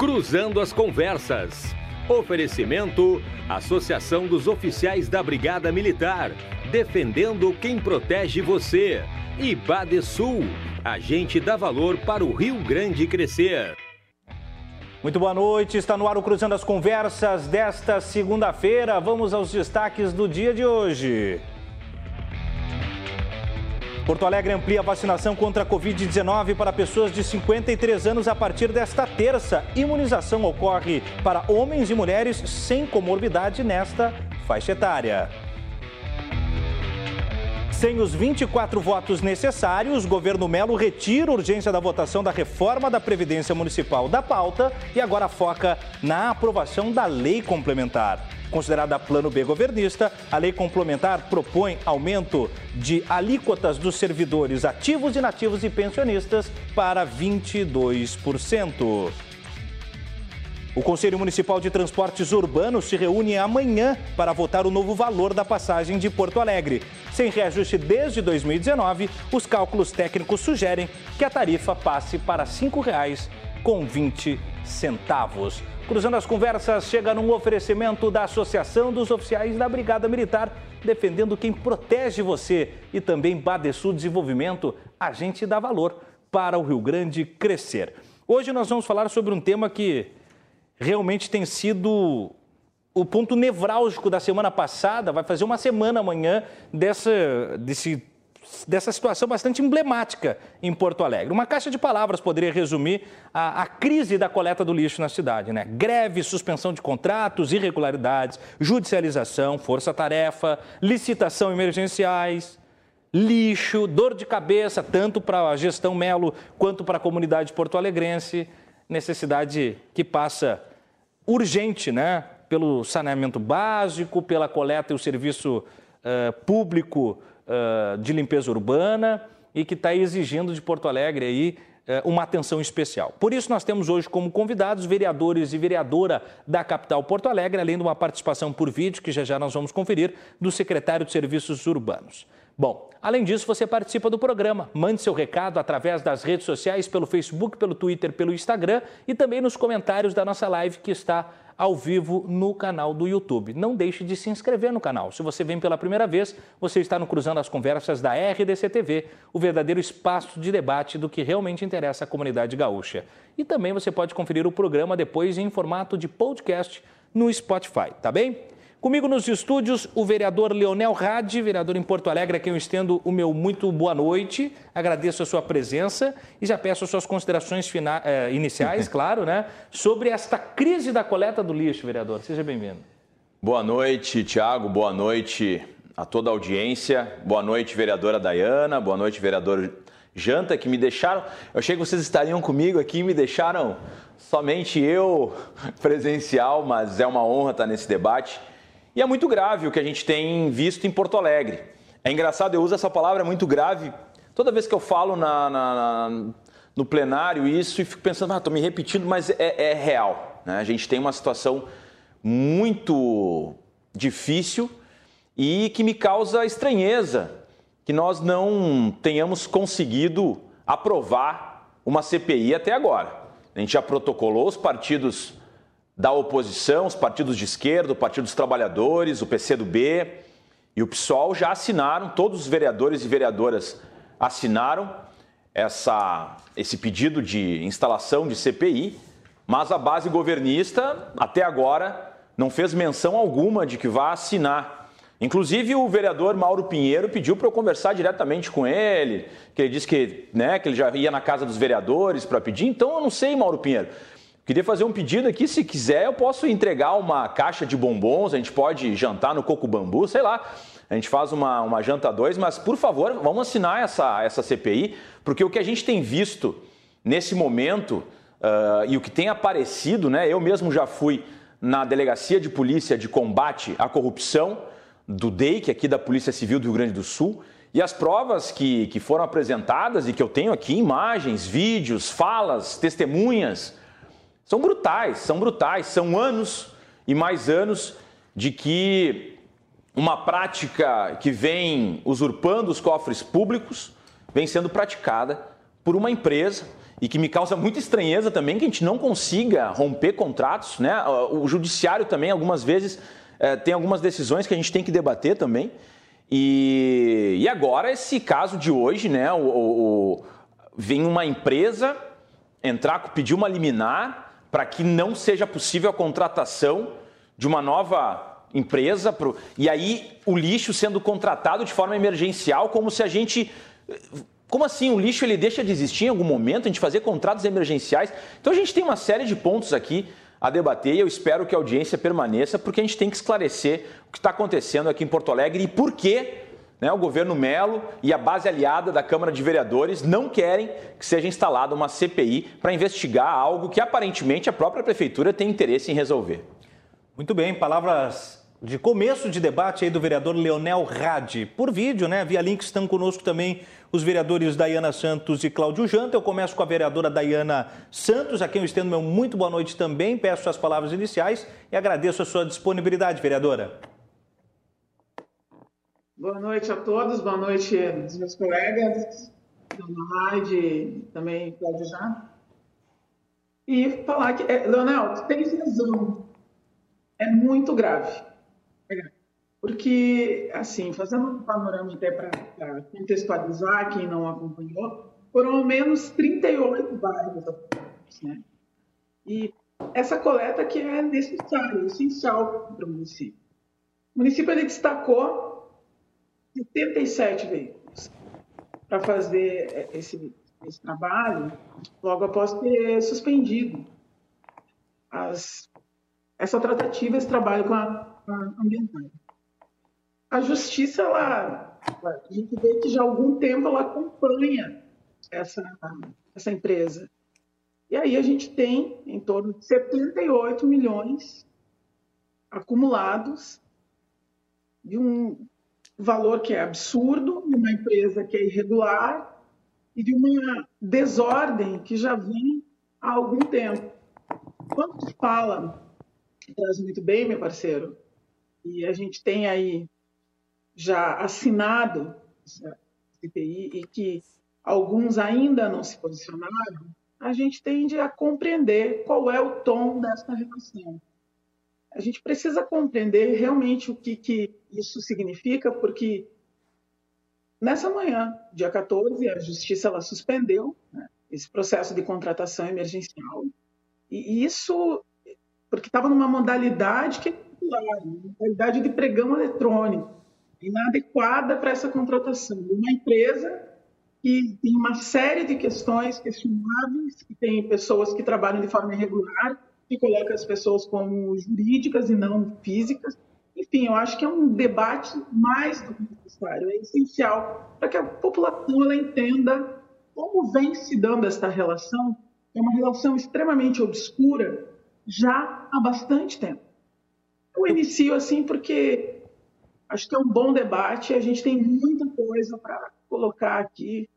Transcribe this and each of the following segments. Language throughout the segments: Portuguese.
Cruzando as Conversas. Oferecimento: Associação dos Oficiais da Brigada Militar. Defendendo quem protege você. E Badesul. A gente dá valor para o Rio Grande crescer. Muito boa noite, está no ar o Cruzando as Conversas desta segunda-feira. Vamos aos destaques do dia de hoje. Porto Alegre amplia a vacinação contra a Covid-19 para pessoas de 53 anos a partir desta terça. Imunização ocorre para homens e mulheres sem comorbidade nesta faixa etária. Sem os 24 votos necessários, o governo Melo retira a urgência da votação da reforma da Previdência Municipal da pauta e agora foca na aprovação da lei complementar. Considerada plano B governista, a lei complementar propõe aumento de alíquotas dos servidores ativos, inativos e pensionistas para 22%. O Conselho Municipal de Transportes Urbanos se reúne amanhã para votar o novo valor da passagem de Porto Alegre. Sem reajuste desde 2019, os cálculos técnicos sugerem que a tarifa passe para R$ 5,20. Cruzando as conversas, chega num oferecimento da Associação dos Oficiais da Brigada Militar, defendendo quem protege você e também Badesul Desenvolvimento, a gente dá valor para o Rio Grande crescer. Hoje nós vamos falar sobre um tema que realmente tem sido o ponto nevrálgico da semana passada. Vai fazer uma semana amanhã dessa, desse, dessa situação bastante emblemática em Porto Alegre. Uma caixa de palavras poderia resumir a, a crise da coleta do lixo na cidade. Né? Greve, suspensão de contratos, irregularidades, judicialização, força-tarefa, licitação emergenciais lixo, dor de cabeça, tanto para a gestão Melo quanto para a comunidade porto-alegrense, necessidade que passa urgente, né? Pelo saneamento básico, pela coleta e o serviço uh, público de limpeza urbana e que está exigindo de Porto Alegre aí uma atenção especial. Por isso, nós temos hoje como convidados vereadores e vereadora da capital Porto Alegre, além de uma participação por vídeo, que já já nós vamos conferir, do secretário de Serviços Urbanos. Bom, além disso, você participa do programa. Mande seu recado através das redes sociais, pelo Facebook, pelo Twitter, pelo Instagram e também nos comentários da nossa live que está ao vivo no canal do YouTube. Não deixe de se inscrever no canal. Se você vem pela primeira vez, você está no Cruzando as Conversas da RDC TV, o verdadeiro espaço de debate do que realmente interessa à comunidade gaúcha. E também você pode conferir o programa depois em formato de podcast no Spotify, tá bem? Comigo nos estúdios, o vereador Leonel Rade, vereador em Porto Alegre, a quem eu estendo o meu muito boa noite. Agradeço a sua presença e já peço as suas considerações eh, iniciais, claro, né, sobre esta crise da coleta do lixo, vereador. Seja bem-vindo. Boa noite, Tiago. Boa noite a toda a audiência. Boa noite, vereadora Dayana. Boa noite, vereador Janta, que me deixaram. Eu achei que vocês estariam comigo aqui e me deixaram somente eu presencial, mas é uma honra estar nesse debate. E é muito grave o que a gente tem visto em Porto Alegre. É engraçado, eu uso essa palavra muito grave toda vez que eu falo na, na, na, no plenário isso e fico pensando, ah, me repetindo, mas é, é real. Né? A gente tem uma situação muito difícil e que me causa estranheza que nós não tenhamos conseguido aprovar uma CPI até agora. A gente já protocolou os partidos da oposição, os partidos de esquerda, o Partido dos Trabalhadores, o PCdoB e o PSOL já assinaram, todos os vereadores e vereadoras assinaram essa, esse pedido de instalação de CPI, mas a base governista, até agora, não fez menção alguma de que vá assinar. Inclusive, o vereador Mauro Pinheiro pediu para eu conversar diretamente com ele, que ele disse que, né, que ele já ia na casa dos vereadores para pedir. Então, eu não sei, Mauro Pinheiro. Queria fazer um pedido aqui, se quiser, eu posso entregar uma caixa de bombons, a gente pode jantar no coco bambu, sei lá. A gente faz uma, uma janta dois, mas por favor, vamos assinar essa, essa CPI, porque o que a gente tem visto nesse momento uh, e o que tem aparecido, né? Eu mesmo já fui na Delegacia de Polícia de Combate à Corrupção do DEIC, aqui da Polícia Civil do Rio Grande do Sul, e as provas que, que foram apresentadas e que eu tenho aqui, imagens, vídeos, falas, testemunhas, são brutais, são brutais, são anos e mais anos de que uma prática que vem usurpando os cofres públicos vem sendo praticada por uma empresa e que me causa muita estranheza também que a gente não consiga romper contratos, né? O judiciário também, algumas vezes, é, tem algumas decisões que a gente tem que debater também. E, e agora, esse caso de hoje, né? O, o, vem uma empresa entrar, pedir uma liminar para que não seja possível a contratação de uma nova empresa. Pro, e aí, o lixo sendo contratado de forma emergencial, como se a gente como assim? O lixo ele deixa de existir em algum momento? A gente fazer contratos emergenciais? Então a gente tem uma série de pontos aqui a debater e eu espero que a audiência permaneça, porque a gente tem que esclarecer o que está acontecendo aqui em Porto Alegre e por que né, o governo Melo e a base aliada da Câmara de Vereadores não querem que seja instalada uma CPI para investigar algo que aparentemente a própria Prefeitura tem interesse em resolver. Muito bem, palavras de começo de debate aí do vereador Leonel Rade. Por vídeo, né? Via link estão conosco também os vereadores Dayana Santos e Cláudio Janta. Eu começo com a vereadora Dayana Santos, a quem eu estendo meu muito boa noite também. Peço as palavras iniciais e agradeço a sua disponibilidade, vereadora. Boa noite a todos, boa noite aos meus colegas, Dona Rade, também Cláudio Janta. E falar que, é, Leonel, tens razão, é muito grave porque, assim, fazendo um panorama até para contextualizar quem não acompanhou, foram ao menos 38 bairros né? E essa coleta que é necessária, essencial para o município. O município ele destacou 77 veículos para fazer esse, esse trabalho, logo após ter suspendido as, essa tratativa, esse trabalho com a, a ambiental a justiça, ela, a gente vê que já há algum tempo ela acompanha essa, essa empresa. E aí a gente tem em torno de 78 milhões acumulados de um valor que é absurdo, de uma empresa que é irregular e de uma desordem que já vem há algum tempo. Quando se fala, traz muito bem, meu parceiro, e a gente tem aí já assinado essa CPI e que alguns ainda não se posicionaram, a gente tende a compreender qual é o tom dessa relação. A gente precisa compreender realmente o que, que isso significa, porque nessa manhã, dia 14, a Justiça ela suspendeu né, esse processo de contratação emergencial, e isso porque estava numa modalidade que é popular, modalidade de pregão eletrônico inadequada para essa contratação. Uma empresa que tem uma série de questões questionáveis, que tem pessoas que trabalham de forma irregular, que coloca as pessoas como jurídicas e não físicas. Enfim, eu acho que é um debate mais do que necessário, é essencial para que a população ela entenda como vem se dando esta relação. É uma relação extremamente obscura já há bastante tempo. Eu inicio assim porque Acho que é um bom debate. A gente tem muita coisa para colocar aqui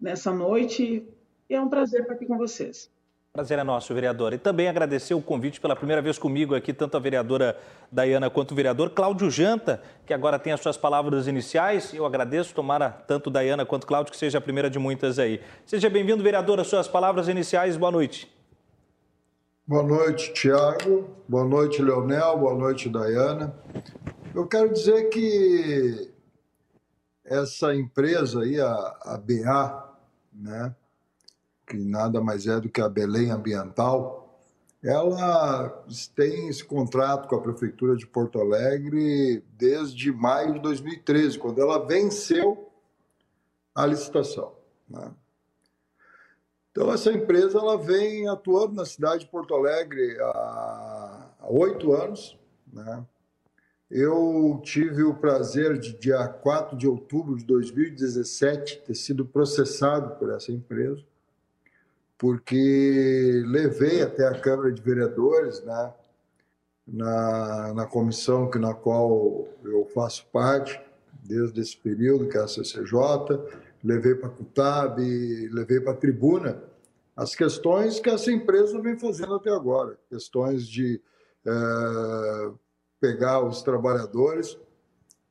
nessa noite e é um prazer estar aqui com vocês. Prazer é nosso, vereador. E também agradecer o convite pela primeira vez comigo aqui, tanto a vereadora Dayana quanto o vereador Cláudio Janta, que agora tem as suas palavras iniciais. Eu agradeço, tomara tanto Dayana quanto Cláudio, que seja a primeira de muitas aí. Seja bem-vindo, vereador, as suas palavras iniciais. Boa noite. Boa noite, Tiago. Boa noite, Leonel. Boa noite, Dayana. Eu quero dizer que essa empresa aí, a, a BA, né, que nada mais é do que a Belém Ambiental, ela tem esse contrato com a Prefeitura de Porto Alegre desde maio de 2013, quando ela venceu a licitação. Né? Então, essa empresa ela vem atuando na cidade de Porto Alegre há oito anos, né? Eu tive o prazer de, dia 4 de outubro de 2017, ter sido processado por essa empresa, porque levei até a Câmara de Vereadores, né, na, na comissão que, na qual eu faço parte, desde esse período, que é a CCJ, levei para a CUTAB, levei para a tribuna as questões que essa empresa vem fazendo até agora, questões de. Eh, pegar os trabalhadores,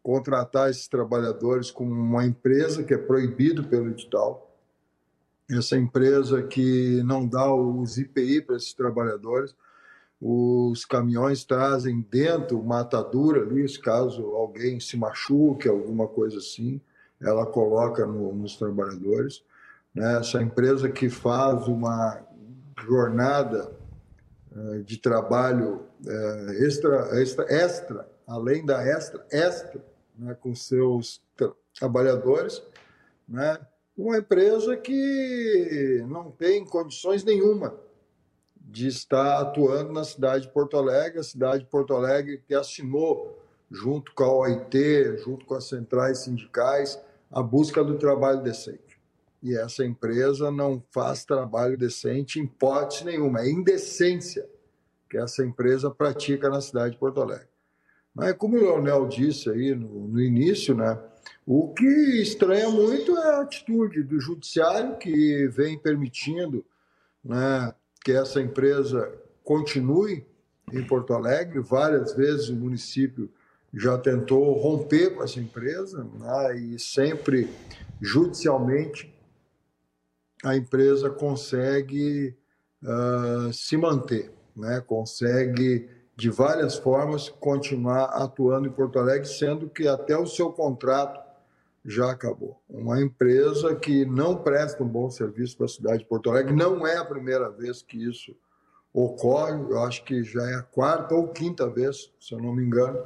contratar esses trabalhadores com uma empresa que é proibido pelo edital, essa empresa que não dá os IPI para esses trabalhadores. Os caminhões trazem dentro uma atadura ali, caso alguém se machuque, alguma coisa assim, ela coloca no, nos trabalhadores. Né? Essa empresa que faz uma jornada uh, de trabalho uh, extra, extra, extra, além da extra, extra, né? com seus tra trabalhadores, né? Uma empresa que não tem condições nenhuma de estar atuando na cidade de Porto Alegre, a cidade de Porto Alegre que assinou, junto com a OIT, junto com as centrais sindicais, a busca do trabalho decente. E essa empresa não faz trabalho decente em hipótese nenhuma, é indecência que essa empresa pratica na cidade de Porto Alegre. Mas, como o Leonel disse aí no, no início, né, o que estranha muito é a atitude do judiciário que vem permitindo né, que essa empresa continue em Porto Alegre. Várias vezes o município já tentou romper com essa empresa né, e sempre judicialmente a empresa consegue uh, se manter, né, consegue de várias formas continuar atuando em Porto Alegre, sendo que até o seu contrato já acabou. Uma empresa que não presta um bom serviço para a cidade de Porto Alegre, não é a primeira vez que isso ocorre, eu acho que já é a quarta ou quinta vez, se eu não me engano,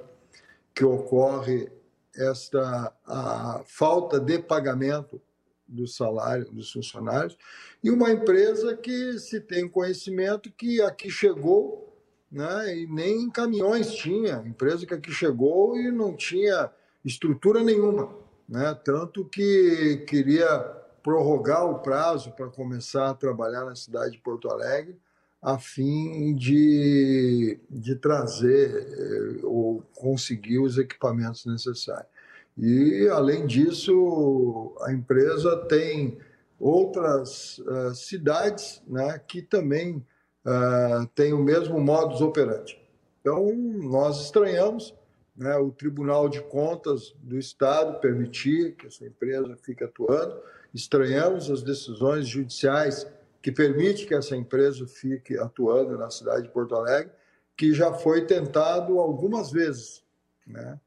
que ocorre esta a falta de pagamento do salário dos funcionários. E uma empresa que se tem conhecimento que aqui chegou né, e nem caminhões tinha, empresa que aqui chegou e não tinha estrutura nenhuma né? tanto que queria prorrogar o prazo para começar a trabalhar na cidade de Porto Alegre, a fim de, de trazer eh, ou conseguir os equipamentos necessários. E, além disso, a empresa tem outras uh, cidades né, que também uh, têm o mesmo modus operandi. Então, nós estranhamos né, o Tribunal de Contas do Estado permitir que essa empresa fique atuando. Estranhamos as decisões judiciais que permitem que essa empresa fique atuando na cidade de Porto Alegre, que já foi tentado algumas vezes né,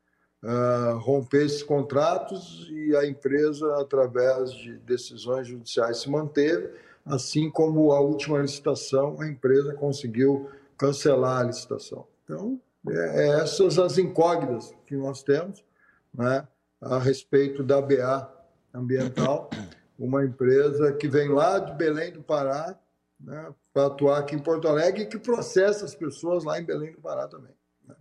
uh, romper esses contratos e a empresa, através de decisões judiciais, se manteve, assim como a última licitação, a empresa conseguiu cancelar a licitação. Então, essas as incógnitas que nós temos né, a respeito da BA Ambiental, uma empresa que vem lá de Belém do Pará né, para atuar aqui em Porto Alegre e que processa as pessoas lá em Belém do Pará também. Né.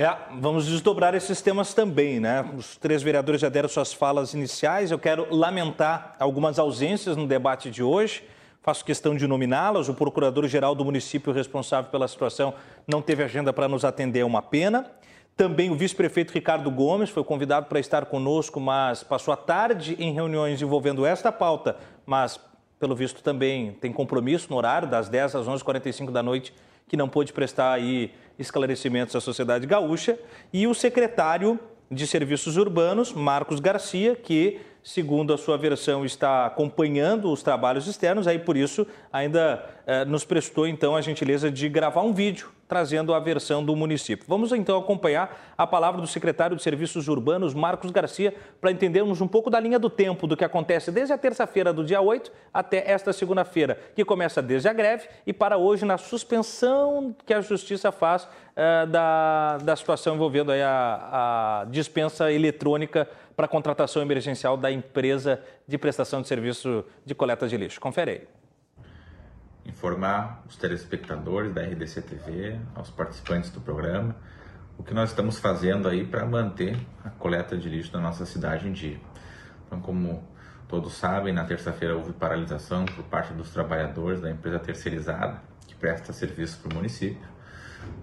É, vamos desdobrar esses temas também, né? Os três vereadores já deram suas falas iniciais. Eu quero lamentar algumas ausências no debate de hoje. Faço questão de nominá-las. O procurador-geral do município responsável pela situação não teve agenda para nos atender, é uma pena. Também o vice-prefeito Ricardo Gomes foi convidado para estar conosco, mas passou a tarde em reuniões envolvendo esta pauta, mas, pelo visto, também tem compromisso no horário, das 10 às 11h45 da noite, que não pôde prestar aí esclarecimentos à sociedade gaúcha. E o secretário de Serviços Urbanos, Marcos Garcia, que segundo a sua versão, está acompanhando os trabalhos externos, aí por isso ainda eh, nos prestou então a gentileza de gravar um vídeo trazendo a versão do município. Vamos então acompanhar a palavra do secretário de Serviços Urbanos, Marcos Garcia, para entendermos um pouco da linha do tempo do que acontece desde a terça-feira do dia 8 até esta segunda-feira, que começa desde a greve e para hoje na suspensão que a Justiça faz uh, da, da situação envolvendo a, a dispensa eletrônica para a contratação emergencial da empresa de prestação de serviço de coleta de lixo. Confere aí informar os telespectadores da RDC TV, aos participantes do programa, o que nós estamos fazendo aí para manter a coleta de lixo da nossa cidade em dia. Então, como todos sabem, na terça-feira houve paralisação por parte dos trabalhadores da empresa terceirizada que presta serviço para o município.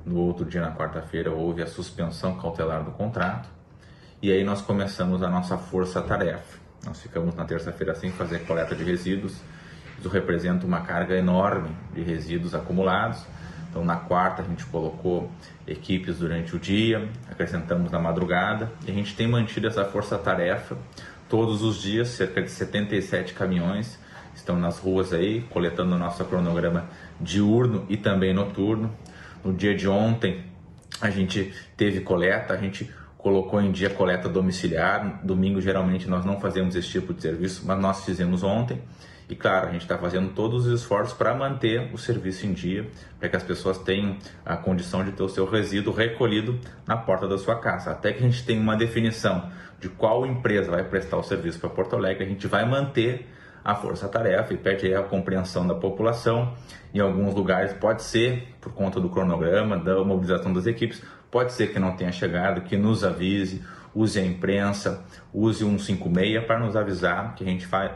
No outro dia, na quarta-feira, houve a suspensão cautelar do contrato. E aí nós começamos a nossa força-tarefa. Nós ficamos na terça-feira sem fazer coleta de resíduos isso representa uma carga enorme de resíduos acumulados. Então, na quarta, a gente colocou equipes durante o dia, acrescentamos na madrugada e a gente tem mantido essa força-tarefa todos os dias, cerca de 77 caminhões estão nas ruas aí, coletando o nosso cronograma diurno e também noturno. No dia de ontem, a gente teve coleta, a gente colocou em dia coleta domiciliar. Domingo, geralmente, nós não fazemos esse tipo de serviço, mas nós fizemos ontem. E claro, a gente está fazendo todos os esforços para manter o serviço em dia, para que as pessoas tenham a condição de ter o seu resíduo recolhido na porta da sua casa. Até que a gente tenha uma definição de qual empresa vai prestar o serviço para Porto Alegre, a gente vai manter a força-tarefa e pede a compreensão da população. Em alguns lugares pode ser por conta do cronograma, da mobilização das equipes, pode ser que não tenha chegado, que nos avise, use a imprensa, use o 156 para nos avisar que a gente faz.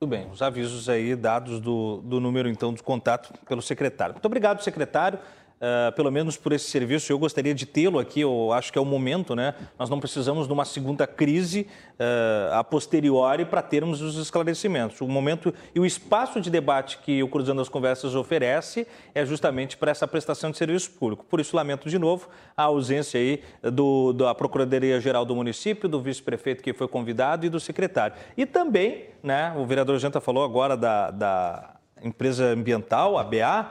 Tudo bem, os avisos aí dados do, do número então de contato pelo secretário. Muito obrigado, secretário uh, pelo menos por esse serviço. Eu gostaria de tê-lo aqui, eu acho que é o momento, né? Nós não precisamos de uma segunda crise uh, a posteriori para termos os esclarecimentos. O momento e o espaço de debate que o Cruzando as Conversas oferece é justamente para essa prestação de serviço público. Por isso, lamento de novo a ausência aí do, da Procuradoria-Geral do município, do vice-prefeito que foi convidado e do secretário. E também, né, o vereador Janta falou agora da, da empresa ambiental, a BA,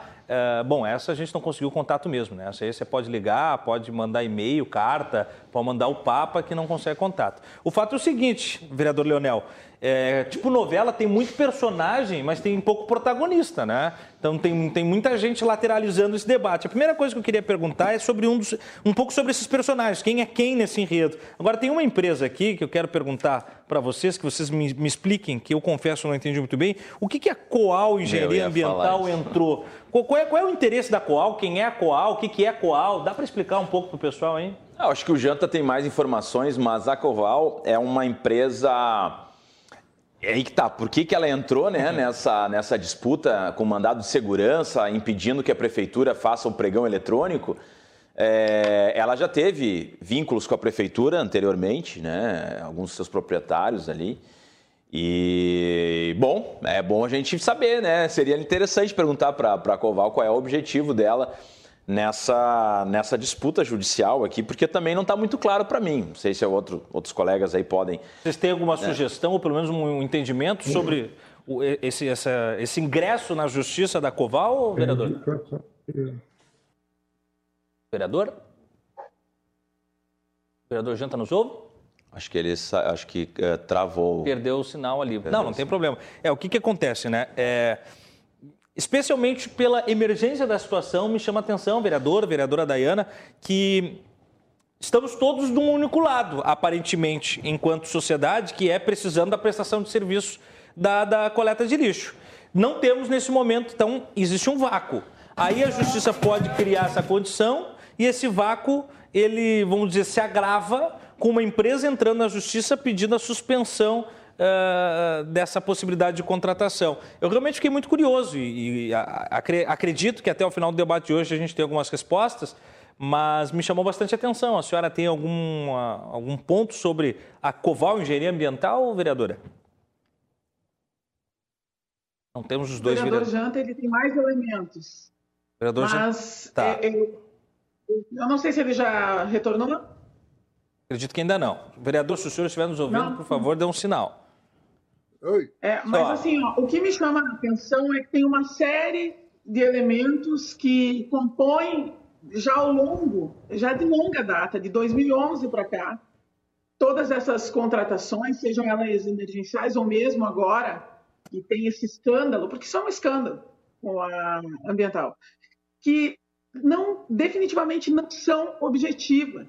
bom, essa a gente não conseguiu contato mesmo, né? Essa aí você pode ligar, pode mandar e-mail, carta, pode mandar o Papa que não consegue contato. O fato é o seguinte, vereador Leonel, é, tipo novela tem muito personagem, mas tem pouco protagonista, né? Então tem, tem muita gente lateralizando esse debate. A primeira coisa que eu queria perguntar é sobre um, dos, um pouco sobre esses personagens, quem é quem nesse enredo. Agora tem uma empresa aqui que eu quero perguntar para vocês, que vocês me, me, expliquem, que eu confesso não entendi muito bem, o que, que a Coal Engenharia Ambiental entrou? Qual é, qual é, o interesse da Coal? Quem é a Coal? O que, que é a Coal? Dá para explicar um pouco para o pessoal aí? Eu acho que o Janta tem mais informações, mas a Coal é uma empresa é aí que tá. Por que, que ela entrou né, nessa, nessa disputa com mandado de segurança, impedindo que a prefeitura faça o pregão eletrônico? É, ela já teve vínculos com a prefeitura anteriormente, né, alguns dos seus proprietários ali. E, bom, é bom a gente saber, né? Seria interessante perguntar para a Coval qual é o objetivo dela nessa, nessa disputa judicial aqui, porque também não está muito claro para mim. Não sei se outro, outros colegas aí podem. Vocês têm alguma né? sugestão, ou pelo menos um entendimento sobre o, esse, essa, esse ingresso na justiça da Coval, vereador? Vereador? Vereador Janta nos ouve? Acho que ele acho que uh, travou. Perdeu o sinal ali. Perdeu não, não tem problema. É, o que, que acontece, né? É, especialmente pela emergência da situação, me chama a atenção, vereador, vereadora Dayana, que estamos todos de um único lado, aparentemente, enquanto sociedade, que é precisando da prestação de serviço da, da coleta de lixo. Não temos nesse momento, então, existe um vácuo. Aí a justiça pode criar essa condição e esse vácuo, ele, vamos dizer, se agrava com uma empresa entrando na justiça pedindo a suspensão uh, dessa possibilidade de contratação. Eu realmente fiquei muito curioso e, e acredito que até o final do debate de hoje a gente tem algumas respostas, mas me chamou bastante atenção. A senhora tem algum, algum ponto sobre a Coval Engenharia Ambiental, vereadora? Não temos os dois. O vereador Janta ele tem mais elementos. Vereador mas tá. É, eu, eu não sei se ele já retornou. Acredito que ainda não. Vereador, se o senhor estiver nos ouvindo, não. por favor, dê um sinal. Oi. É, mas Só. assim, ó, o que me chama a atenção é que tem uma série de elementos que compõem já ao longo, já de longa data, de 2011 para cá, todas essas contratações, sejam elas emergenciais ou mesmo agora, que tem esse escândalo, porque isso é um escândalo com a ambiental, que não definitivamente não são objetivas.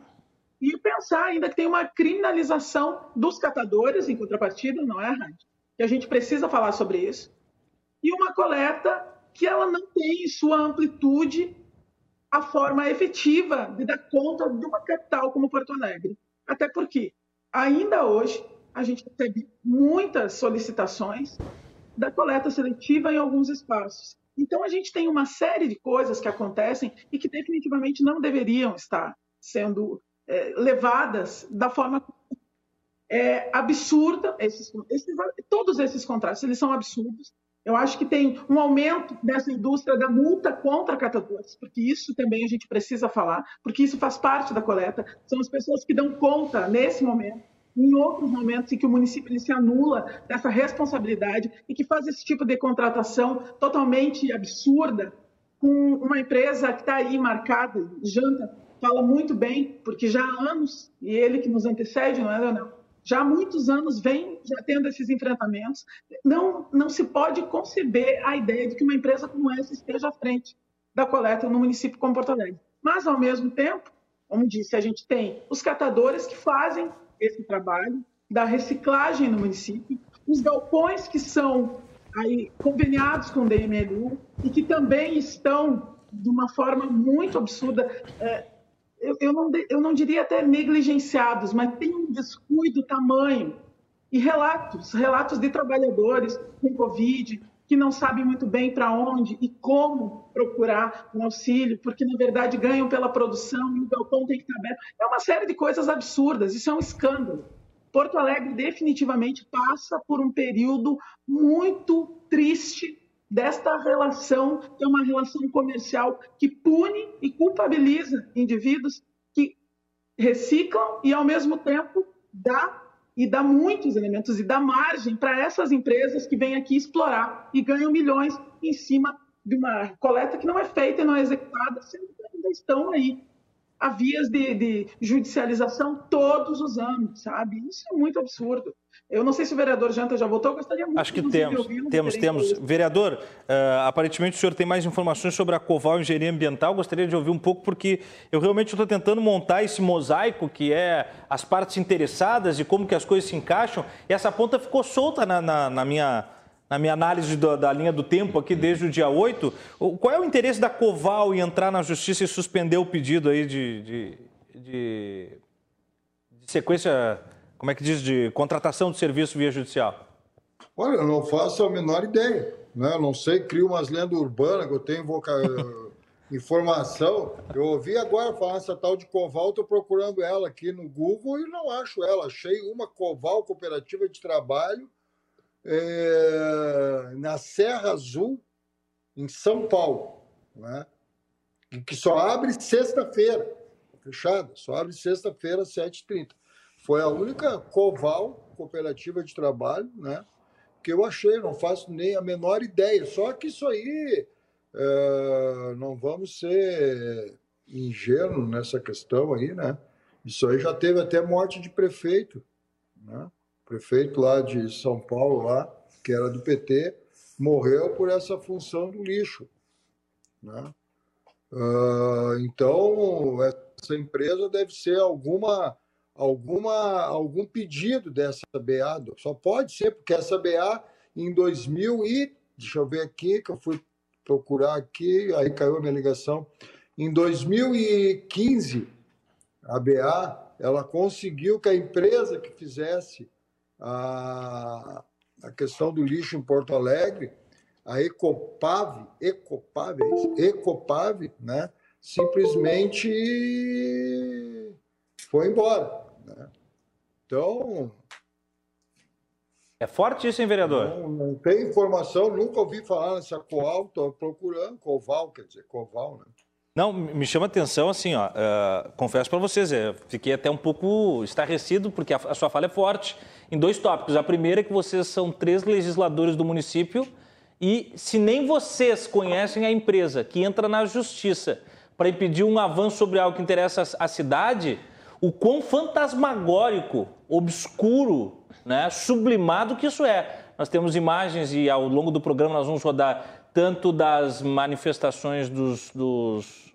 E pensar ainda que tem uma criminalização dos catadores em contrapartida, não é, Raid? Que a gente precisa falar sobre isso, e uma coleta que ela não tem em sua amplitude a forma efetiva de dar conta de uma capital como Porto Alegre. Até porque, ainda hoje, a gente recebe muitas solicitações da coleta seletiva em alguns espaços. Então, a gente tem uma série de coisas que acontecem e que definitivamente não deveriam estar sendo é, levadas da forma é absurda, esses, esses, todos esses contratos, eles são absurdos. Eu acho que tem um aumento dessa indústria da multa contra catadores, porque isso também a gente precisa falar, porque isso faz parte da coleta. São as pessoas que dão conta nesse momento, em outros momentos em que o município se anula dessa responsabilidade e que faz esse tipo de contratação totalmente absurda com uma empresa que está aí marcada, Janta, fala muito bem, porque já há anos, e ele que nos antecede, não é, Leonel? Já há muitos anos vem já tendo esses enfrentamentos. Não, não se pode conceber a ideia de que uma empresa como essa esteja à frente da coleta no município como Porto Alegre. Mas, ao mesmo tempo, como disse, a gente tem os catadores que fazem esse trabalho da reciclagem no município, os galpões que são aí conveniados com o DMLU e que também estão de uma forma muito absurda é, eu, eu, não, eu não diria até negligenciados, mas tem um descuido tamanho. E relatos, relatos de trabalhadores com Covid, que não sabem muito bem para onde e como procurar um auxílio, porque na verdade ganham pela produção e o galpão tem que estar aberto. É uma série de coisas absurdas, isso é um escândalo. Porto Alegre definitivamente passa por um período muito triste desta relação, que é uma relação comercial que pune e culpabiliza indivíduos que reciclam e, ao mesmo tempo, dá e dá muitos elementos e dá margem para essas empresas que vêm aqui explorar e ganham milhões em cima de uma coleta que não é feita e não é executada, sendo que ainda estão aí a vias de, de judicialização todos os anos, sabe? Isso é muito absurdo. Eu não sei se o vereador Janta já votou, eu gostaria muito Acho que temos, temos, temos. Vereador, uh, aparentemente o senhor tem mais informações sobre a Coval Engenharia Ambiental, gostaria de ouvir um pouco, porque eu realmente estou tentando montar esse mosaico que é as partes interessadas e como que as coisas se encaixam, e essa ponta ficou solta na, na, na minha na minha análise do, da linha do tempo aqui desde o dia 8, qual é o interesse da Coval em entrar na justiça e suspender o pedido aí de, de, de, de sequência, como é que diz, de contratação de serviço via judicial? Olha, eu não faço a menor ideia. Né? Eu não sei, crio umas lendas urbanas que eu tenho informação. Eu ouvi agora falar essa tal de Coval, estou procurando ela aqui no Google e não acho ela. Achei uma Coval Cooperativa de Trabalho é, na Serra Azul, em São Paulo, né? que só abre sexta-feira, fechada, só abre sexta-feira, 7h30. Foi a única Coval, cooperativa de trabalho, né? que eu achei, não faço nem a menor ideia. Só que isso aí, é, não vamos ser ingênuos nessa questão aí, né? Isso aí já teve até morte de prefeito, né? Prefeito lá de São Paulo, lá, que era do PT, morreu por essa função do lixo. Né? Uh, então, essa empresa deve ser alguma, alguma, algum pedido dessa BA. Só pode ser, porque essa BA, em 2000 e... Deixa eu ver aqui, que eu fui procurar aqui, aí caiu a minha ligação. Em 2015, a BA, ela conseguiu que a empresa que fizesse a, a questão do lixo em Porto Alegre, a Ecopave, Ecopave, é Ecopave, né, simplesmente foi embora. Né? Então. É forte isso, hein, vereador? Não, não tem informação, nunca ouvi falar nessa Coal, estou procurando, Coval, quer dizer, Coval, né? Não, me chama atenção, assim, ó, uh, confesso para vocês, eu fiquei até um pouco estarrecido, porque a, a, sua fala é forte, em dois tópicos. A primeira é que vocês são três legisladores do município e se nem vocês conhecem a empresa que entra na justiça para impedir um avanço sobre algo que interessa a cidade, o quão fantasmagórico, obscuro, né, sublimado que isso é. Nós temos imagens e ao longo do programa nós vamos rodar tanto das manifestações dos, dos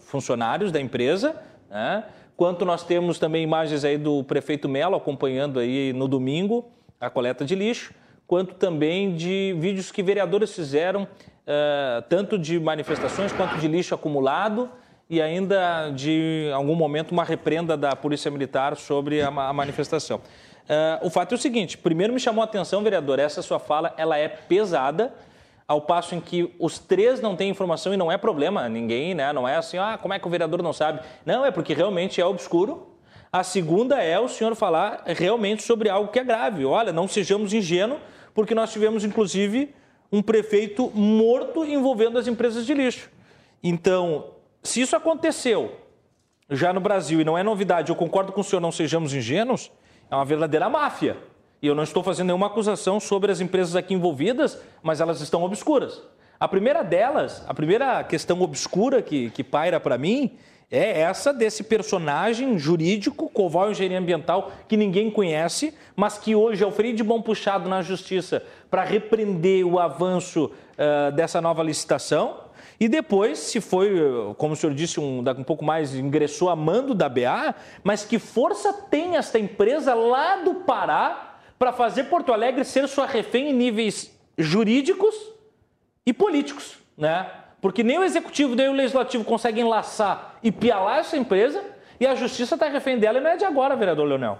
funcionários da empresa, né? quanto nós temos também imagens aí do prefeito Melo acompanhando aí no domingo a coleta de lixo, quanto também de vídeos que vereadores fizeram, uh, tanto de manifestações quanto de lixo acumulado e ainda de algum momento uma reprenda da Polícia Militar sobre a, a manifestação. Uh, o fato é o seguinte: primeiro me chamou a atenção, vereador, essa sua fala ela é pesada ao passo em que os três não têm informação e não é problema, ninguém, né? Não é assim, ah, como é que o vereador não sabe? Não, é porque realmente é obscuro. A segunda é o senhor falar realmente sobre algo que é grave. Olha, não sejamos ingênuos, porque nós tivemos, inclusive, um prefeito morto envolvendo as empresas de lixo. Então, se isso aconteceu já no Brasil e não é novidade, eu concordo com o senhor, não sejamos ingênuos, é uma verdadeira máfia. E eu não estou fazendo nenhuma acusação sobre as empresas aqui envolvidas, mas elas estão obscuras. A primeira delas, a primeira questão obscura que, que paira para mim, é essa desse personagem jurídico, Coval Engenharia Ambiental, que ninguém conhece, mas que hoje é o freio de bom puxado na justiça para repreender o avanço uh, dessa nova licitação. E depois, se foi, como o senhor disse, um, um pouco mais, ingressou a mando da BA, mas que força tem esta empresa lá do Pará para fazer Porto Alegre ser sua refém em níveis jurídicos e políticos, né? Porque nem o executivo nem o legislativo conseguem laçar e pialar essa empresa e a justiça está refém dela e não é de agora, vereador Leonel.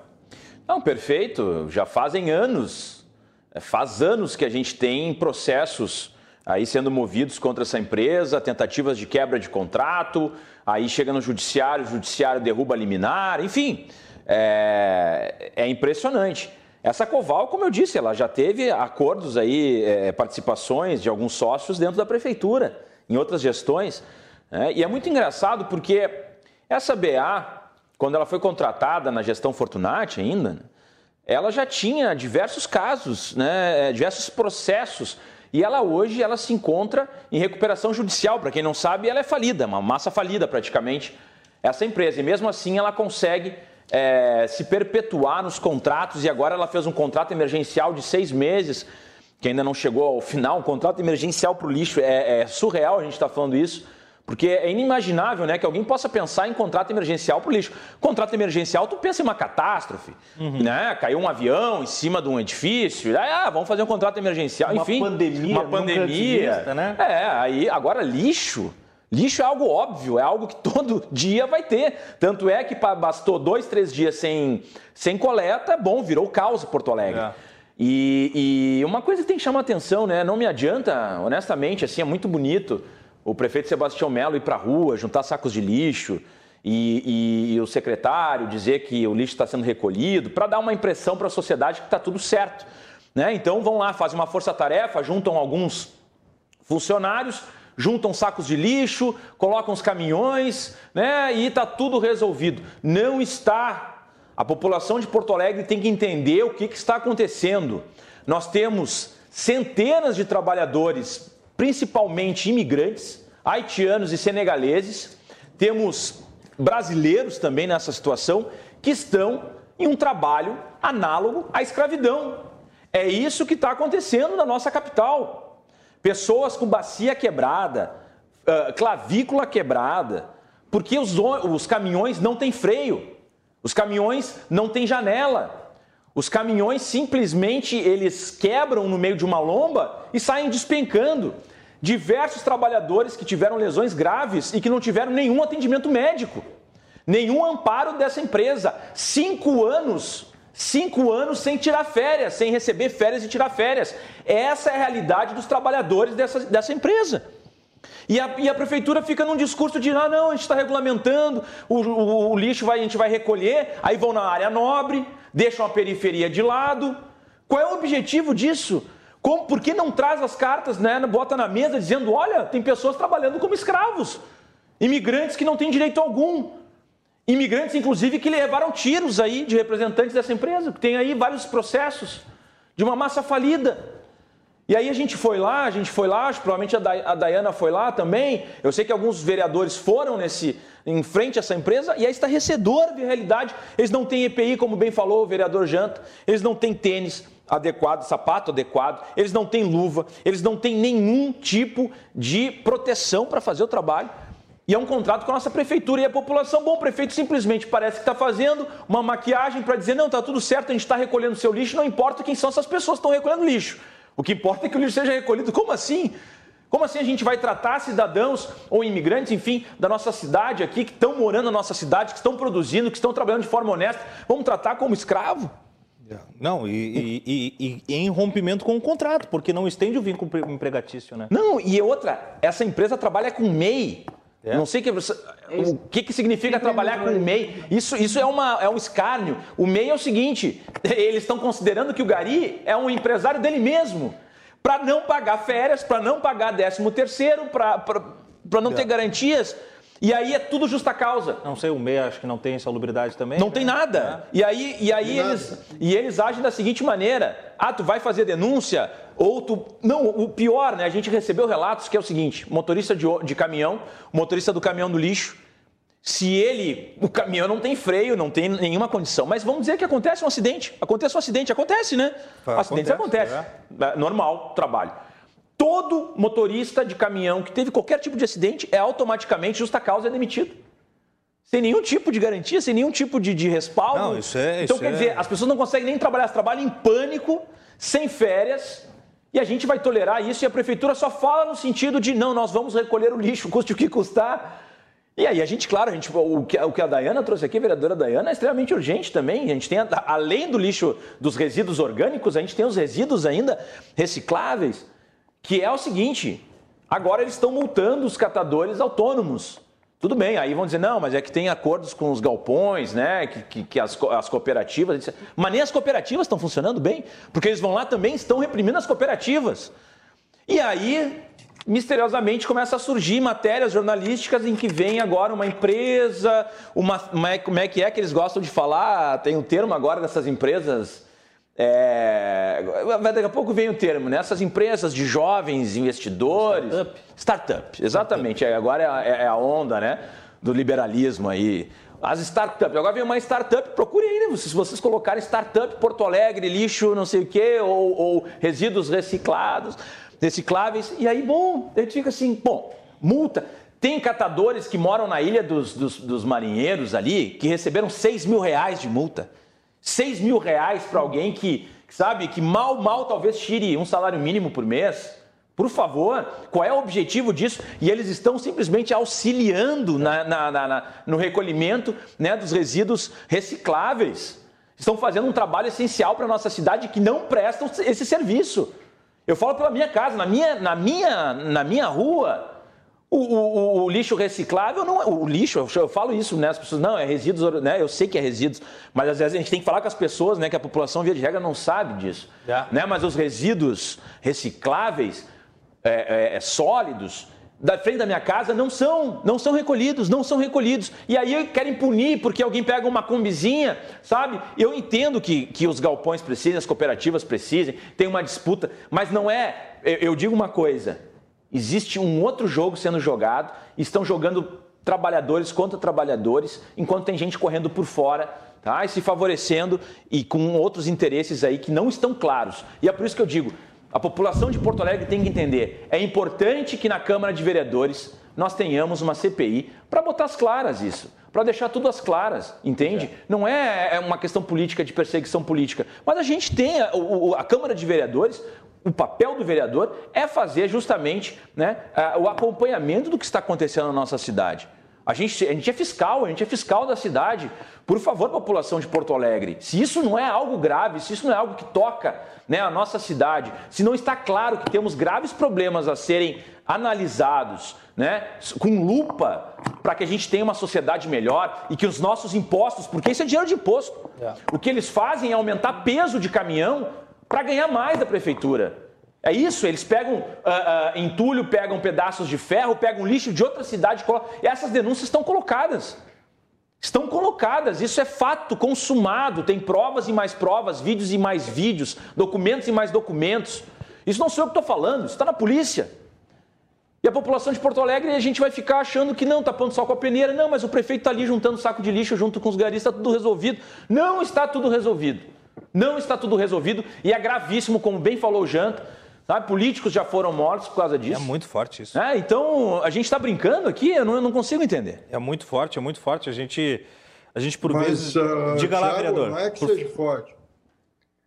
Não, perfeito. Já fazem anos, é, faz anos que a gente tem processos aí sendo movidos contra essa empresa, tentativas de quebra de contrato, aí chega no judiciário, o judiciário derruba a liminar, enfim, é, é impressionante. Essa Coval, como eu disse, ela já teve acordos aí, é, participações de alguns sócios dentro da prefeitura em outras gestões. Né? E é muito engraçado porque essa BA, quando ela foi contratada na gestão Fortunati ainda, ela já tinha diversos casos, né? É, diversos processos. E ela hoje ela se encontra em recuperação judicial. Para quem não sabe, ela é falida, uma massa falida praticamente, essa empresa. E mesmo assim ela consegue é, se perpetuar nos contratos. E agora ela fez um contrato emergencial de seis meses que ainda não chegou ao final, um contrato emergencial para o lixo. É, é, surreal a gente estar tá falando isso, porque é inimaginável né, que alguém possa pensar em contrato emergencial para o lixo. Contrato emergencial, tu pensa em uma catástrofe, uhum. né? Caiu um avião em cima de um edifício, aí, ah, vamos fazer um contrato emergencial, uma enfim. Pandemia, uma pandemia. Vista, né? É, aí agora lixo. Lixo é algo óbvio, é algo que todo dia vai ter. Tanto é que bastou dois, três dias sem, sem coleta, bom, virou caos Porto Alegre. É. E, e, uma coisa que tem que chamar atenção, né? Não me adianta, honestamente, assim, é muito bonito o prefeito Sebastião Melo ir para a rua, juntar sacos de lixo e, e, e o secretário dizer que o lixo está sendo recolhido, para dar uma impressão para a sociedade que está tudo certo. Né? Então vão lá, fazem uma força-tarefa, juntam alguns funcionários, juntam sacos de lixo, colocam os caminhões, né? E está tudo resolvido. Não está a população de Porto Alegre tem que entender o que, que está acontecendo. Nós temos centenas de trabalhadores, principalmente imigrantes, haitianos e senegaleses, temos brasileiros também nessa situação, que estão em um trabalho análogo à escravidão. É isso que está acontecendo na nossa capital. Pessoas com bacia quebrada, clavícula quebrada, porque os, os caminhões não têm freio. Os caminhões não têm janela. Os caminhões simplesmente eles quebram no meio de uma lomba e saem despencando. Diversos trabalhadores que tiveram lesões graves e que não tiveram nenhum atendimento médico, nenhum amparo dessa empresa. Cinco anos, cinco anos sem tirar férias, sem receber férias e tirar férias. Essa é a realidade dos trabalhadores dessa, dessa empresa. E a, e a, prefeitura fica num discurso de, ah, não, a gente está regulamentando, o, o, o, lixo vai, a gente vai recolher, aí vão na área nobre, deixam a periferia de lado. Qual é o objetivo disso? Como, por que não traz as cartas, né, bota na mesa dizendo, olha, tem pessoas trabalhando como escravos, imigrantes que não têm direito algum, imigrantes, inclusive, que levaram tiros aí de representantes dessa empresa, que tem aí vários processos de uma massa falida. E aí a gente foi lá, a gente foi lá, provavelmente a Dayana foi lá também. Eu sei que alguns vereadores foram nesse em frente a essa empresa e é estarrecedor de realidade. Eles não têm EPI, como bem falou o vereador Janta, eles não têm tênis adequado, sapato adequado, eles não têm luva, eles não têm nenhum tipo de proteção para fazer o trabalho. E é um contrato com a nossa prefeitura e a população. Bom, o prefeito simplesmente parece que está fazendo uma maquiagem para dizer: não, está tudo certo, a gente está recolhendo seu lixo, não importa quem são essas pessoas que estão recolhendo lixo. O que importa é que o lixo seja recolhido. Como assim? Como assim a gente vai tratar cidadãos ou imigrantes, enfim, da nossa cidade aqui, que estão morando na nossa cidade, que estão produzindo, que estão trabalhando de forma honesta, vamos tratar como escravo? Não, e, e, e, e, em rompimento com o contrato, porque não estende o vínculo empregatício, né? Não, e outra, essa empresa trabalha com MEI. É. Não sei que, o que, que significa trabalhar com o MEI. Isso, isso é, uma, é um escárnio. O MEI é o seguinte: eles estão considerando que o Gari é um empresário dele mesmo. para não pagar férias, para não pagar 13 terceiro, para não ter garantias. E aí é tudo justa causa. Não sei, o meia acho que não tem salubridade também. Não né? tem nada. É. E aí, e aí eles, e eles agem da seguinte maneira: ah, tu vai fazer denúncia, ou tu. Não, o pior, né? A gente recebeu relatos que é o seguinte: motorista de, de caminhão, motorista do caminhão do lixo, se ele. O caminhão não tem freio, não tem nenhuma condição. Mas vamos dizer que acontece um acidente. Acontece um acidente, acontece, né? Acontece, Acidentes acontecem. É. é. Normal, trabalho. Todo motorista de caminhão que teve qualquer tipo de acidente é automaticamente, justa causa, é demitido. Sem nenhum tipo de garantia, sem nenhum tipo de, de respaldo. Não, isso é. Então, isso quer é... dizer, as pessoas não conseguem nem trabalhar, elas trabalham em pânico, sem férias, e a gente vai tolerar isso, e a prefeitura só fala no sentido de não, nós vamos recolher o lixo, custe o que custar. E aí a gente, claro, a gente, o, que, o que a Dayana trouxe aqui, a vereadora Dayana, é extremamente urgente também. A gente tem, além do lixo dos resíduos orgânicos, a gente tem os resíduos ainda recicláveis que é o seguinte: agora eles estão multando os catadores autônomos. Tudo bem, aí vão dizer, não, mas é que tem acordos com os galpões, né? Que, que, que as, as, cooperativas. Mas nem as cooperativas estão funcionando bem, porque eles vão lá também estão reprimindo as cooperativas. E aí, misteriosamente, começa a surgir matérias jornalísticas em que vem agora uma empresa, uma, como é que é que eles gostam de falar? Tem um termo agora dessas empresas é, daqui a pouco vem o termo, né? Essas empresas de jovens investidores. Startup. Startup, exatamente. Startup. É, agora é, é, é, a onda né? do liberalismo aí. As startups. Agora vem uma startup, procure aí, né? Se vocês colocarem startup Porto Alegre, lixo, não sei o quê, ou, ou resíduos reciclados, recicláveis. E aí, bom, a gente fica assim, bom, multa. Tem catadores que moram na ilha dos, dos, dos marinheiros ali que receberam 6 mil reais de multa. 6 mil reais para alguém que, sabe, que mal, mal talvez tire um salário mínimo por mês. Por favor, qual é o objetivo disso? E eles estão simplesmente auxiliando na, na, na, no recolhimento né, dos resíduos recicláveis. Estão fazendo um trabalho essencial para a nossa cidade que não prestam esse serviço. Eu falo pela minha casa, na minha, na minha, na minha rua, o, o, o, lixo reciclável não é. O lixo, eu falo isso, né? As pessoas, não, é resíduos, né? Eu sei que é resíduos, mas às vezes a gente tem que falar com as pessoas, né? Que a população, via de regra, não sabe disso. É. Né? Mas os resíduos recicláveis, é, é, é, sólidos, da frente da minha casa não são, não são recolhidos, não são recolhidos. E aí querem punir porque alguém pega uma combizinha, sabe? Eu entendo que, que os galpões precisem, as cooperativas precisem, tem uma disputa, mas não é. eu, eu digo uma coisa Existe um outro jogo sendo jogado, estão jogando trabalhadores contra trabalhadores, enquanto tem gente correndo por fora, tá? E se favorecendo e com outros interesses aí que não estão claros. E é por isso que eu digo, a população de Porto Alegre tem que entender, é importante que na Câmara de Vereadores nós tenhamos uma CPI para botar as claras isso, para deixar tudo às claras, entende? É. Não é, é uma questão política de perseguição política, mas a gente tem a, a Câmara de Vereadores o papel do vereador é fazer justamente né, o acompanhamento do que está acontecendo na nossa cidade. A gente, a gente é fiscal, a gente é fiscal da cidade. Por favor, população de Porto Alegre, se isso não é algo grave, se isso não é algo que toca né, a nossa cidade, se não está claro que temos graves problemas a serem analisados né, com lupa para que a gente tenha uma sociedade melhor e que os nossos impostos, porque isso é dinheiro de imposto, é. o que eles fazem é aumentar peso de caminhão para ganhar mais da prefeitura. É isso, eles pegam uh, uh, entulho, pegam pedaços de ferro, pegam lixo de outra cidade, e essas denúncias estão colocadas. Estão colocadas, isso é fato consumado, tem provas e mais provas, vídeos e mais vídeos, documentos e mais documentos. Isso não sou eu que estou falando, isso está na polícia. E a população de Porto Alegre, a gente vai ficar achando que não, tapando só com a peneira, não, mas o prefeito está ali juntando saco de lixo junto com os garis, está tudo resolvido. Não está tudo resolvido. Não está tudo resolvido e é gravíssimo, como bem falou o Janta. Sabe? Políticos já foram mortos por causa disso. É muito forte isso. É, então, a gente está brincando aqui, eu não, eu não, consigo entender. É muito forte, é muito forte. A gente, a gente por Mas, vezes. Uh, Diga lá, vereador. Não é que por... seja forte.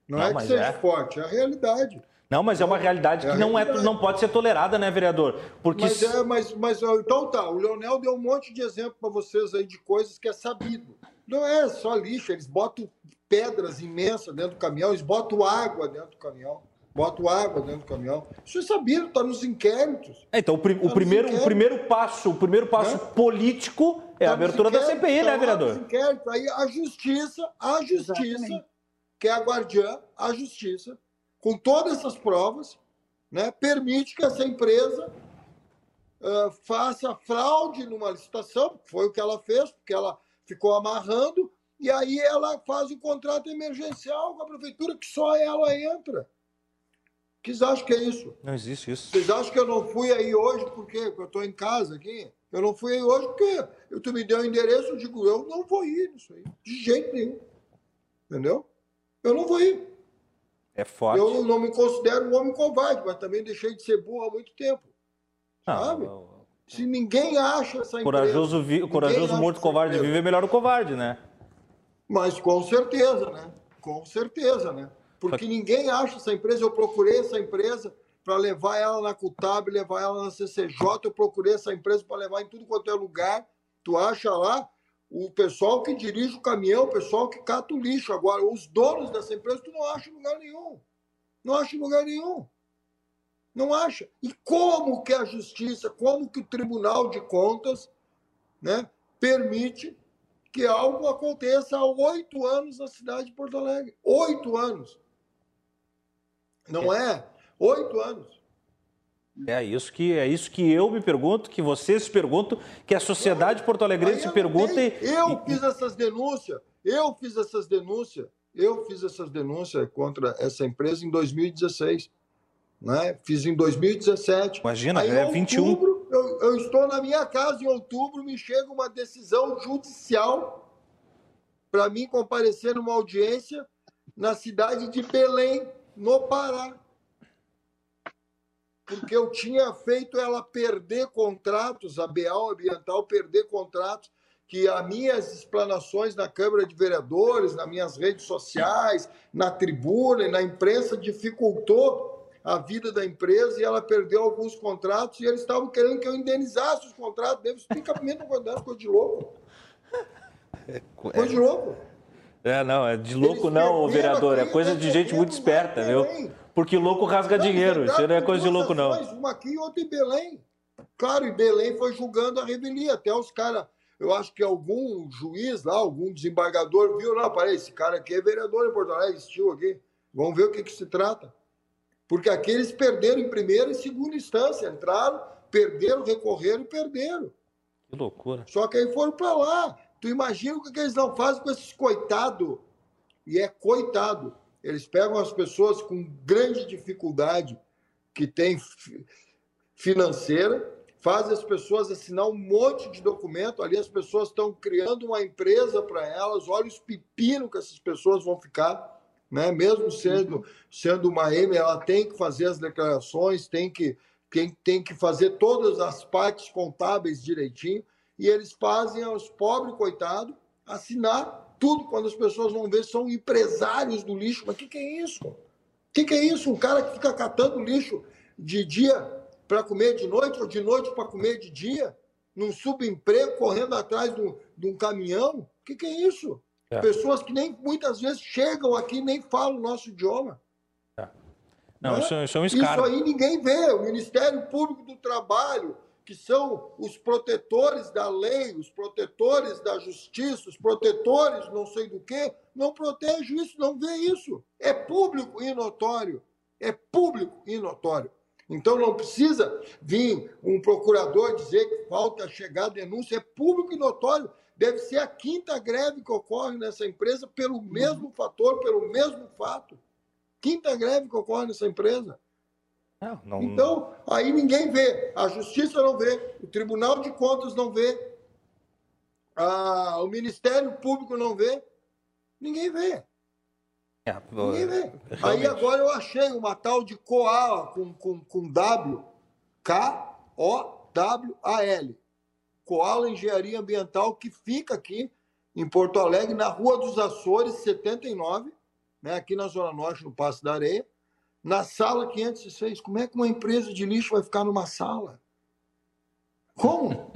Não, não é que seja é. forte, é a realidade. Não, mas é uma realidade é que não, é, não pode ser tolerada, né, vereador? Porque... Mas, é, mas, mas então tá, o Leonel deu um monte de exemplo para vocês aí de coisas que é sabido. Não é só lixo, eles botam pedras imensas dentro do caminhão, eles botam água dentro do caminhão. Botam água dentro do caminhão. Isso é sabido, está nos inquéritos. É, então, o, prim, tá o primeiro, o primeiro passo, o primeiro passo né? político é tá a abertura da CPI, né, tá vereador? Inquéritos. Aí a justiça, a justiça, Exatamente. que é a guardiã, a justiça, com todas essas provas, né, permite que essa empresa uh, faça fraude numa licitação, foi o que ela fez, porque ela ficou amarrando, e aí ela faz o contrato emergencial com a prefeitura, que só ela entra. Vocês acham que é isso? Não existe isso. Vocês acham que eu não fui aí hoje porque, eu estou em casa aqui? Eu não fui aí hoje porque tu me deu o endereço, eu digo, eu não vou ir nisso aí, de jeito nenhum. Entendeu? Eu não vou ir. É forte. Eu não me considero um homem covarde, mas também deixei de ser burro há muito tempo. Sabe? Não, não. Se ninguém acha essa corajoso empresa... Vi... Corajoso morto, covarde vive é melhor o covarde, né? Mas com certeza, né? Com certeza, né? Porque ninguém acha essa empresa. Eu procurei essa empresa para levar ela na Cutab, levar ela na CCJ. Eu procurei essa empresa para levar em tudo quanto é lugar. Tu acha lá o pessoal que dirige o caminhão, o pessoal que cata o lixo. Agora, os donos dessa empresa, tu não acha em lugar nenhum. Não acha em lugar nenhum. Não acha. E como que a justiça, como que o Tribunal de Contas né, permite que algo aconteça há oito anos na cidade de Porto Alegre? Oito anos. Não é? Oito anos. É isso que é isso que eu me pergunto, que vocês se perguntam, que a sociedade porto-alegrense se pergunta. E... Eu fiz essas denúncias, eu fiz essas denúncias, eu fiz essas denúncias contra essa empresa em 2016. Né? Fiz em 2017. Imagina, Aí, é outubro, 21. Eu, estou na minha casa em outubro, me chega uma decisão judicial para mim comparecer numa audiência na cidade de Belém, no Pará. Porque eu tinha feito ela perder contratos, a Beal Ambiental perder contratos, que as minhas explanações na Câmara de Vereadores, nas minhas redes sociais, na tribuna e na imprensa dificultou a vida da empresa e ela perdeu alguns contratos e eles estavam querendo que eu indenizasse os contratos deles. Fica mesmo coisa de louco. É, coisa de louco. É, não, é de louco Eles não, vereador. É coisa de gente muito esperta, viu? Porque louco rasga não, dinheiro. Isso não é coisa de louco, não. Uma aqui e outra em Belém. Claro, e Belém foi julgando a revelia. Até os caras, eu acho que algum juiz lá, algum desembargador viu, não, parei, esse cara aqui é vereador em Porto Alegre, existiu aqui. Vamos ver o que, que se trata. Porque aqui eles perderam em primeira e segunda instância. Entraram, perderam, recorreram e perderam. Que loucura. Só que aí foram para lá. Tu imagina o que eles não fazem com esses coitados. E é coitado. Eles pegam as pessoas com grande dificuldade que tem financeira, fazem as pessoas assinar um monte de documento. Ali as pessoas estão criando uma empresa para elas. Olha os pepinos que essas pessoas vão ficar. Né? Mesmo sendo, sendo uma M, ela tem que fazer as declarações, tem que, tem, tem que fazer todas as partes contábeis direitinho e eles fazem aos pobres, coitados, assinar tudo quando as pessoas vão ver são empresários do lixo. Mas o que, que é isso? O que, que é isso? Um cara que fica catando lixo de dia para comer de noite ou de noite para comer de dia, num subemprego, correndo atrás de um, de um caminhão? O que, que é isso? É. Pessoas que nem muitas vezes chegam aqui e nem falam o nosso idioma. É. Não, Isso, isso, é um isso aí ninguém vê. O Ministério Público do Trabalho, que são os protetores da lei, os protetores da justiça, os protetores não sei do que, não protege isso, não vê isso. É público e notório. É público e notório. Então não precisa vir um procurador dizer que falta chegar a denúncia, é público e notório. Deve ser a quinta greve que ocorre nessa empresa pelo mesmo fator, pelo mesmo fato. Quinta greve que ocorre nessa empresa. Não, não... Então, aí ninguém vê. A justiça não vê, o Tribunal de Contas não vê, a, o Ministério Público não vê, ninguém vê. É, ninguém vê. Realmente. Aí agora eu achei uma tal de Koala com, com, com W, K-O-W-A-L. Koala Engenharia Ambiental, que fica aqui em Porto Alegre, na Rua dos Açores, 79, né, aqui na Zona Norte, no Passo da Areia na sala 506. Como é que uma empresa de lixo vai ficar numa sala? Como?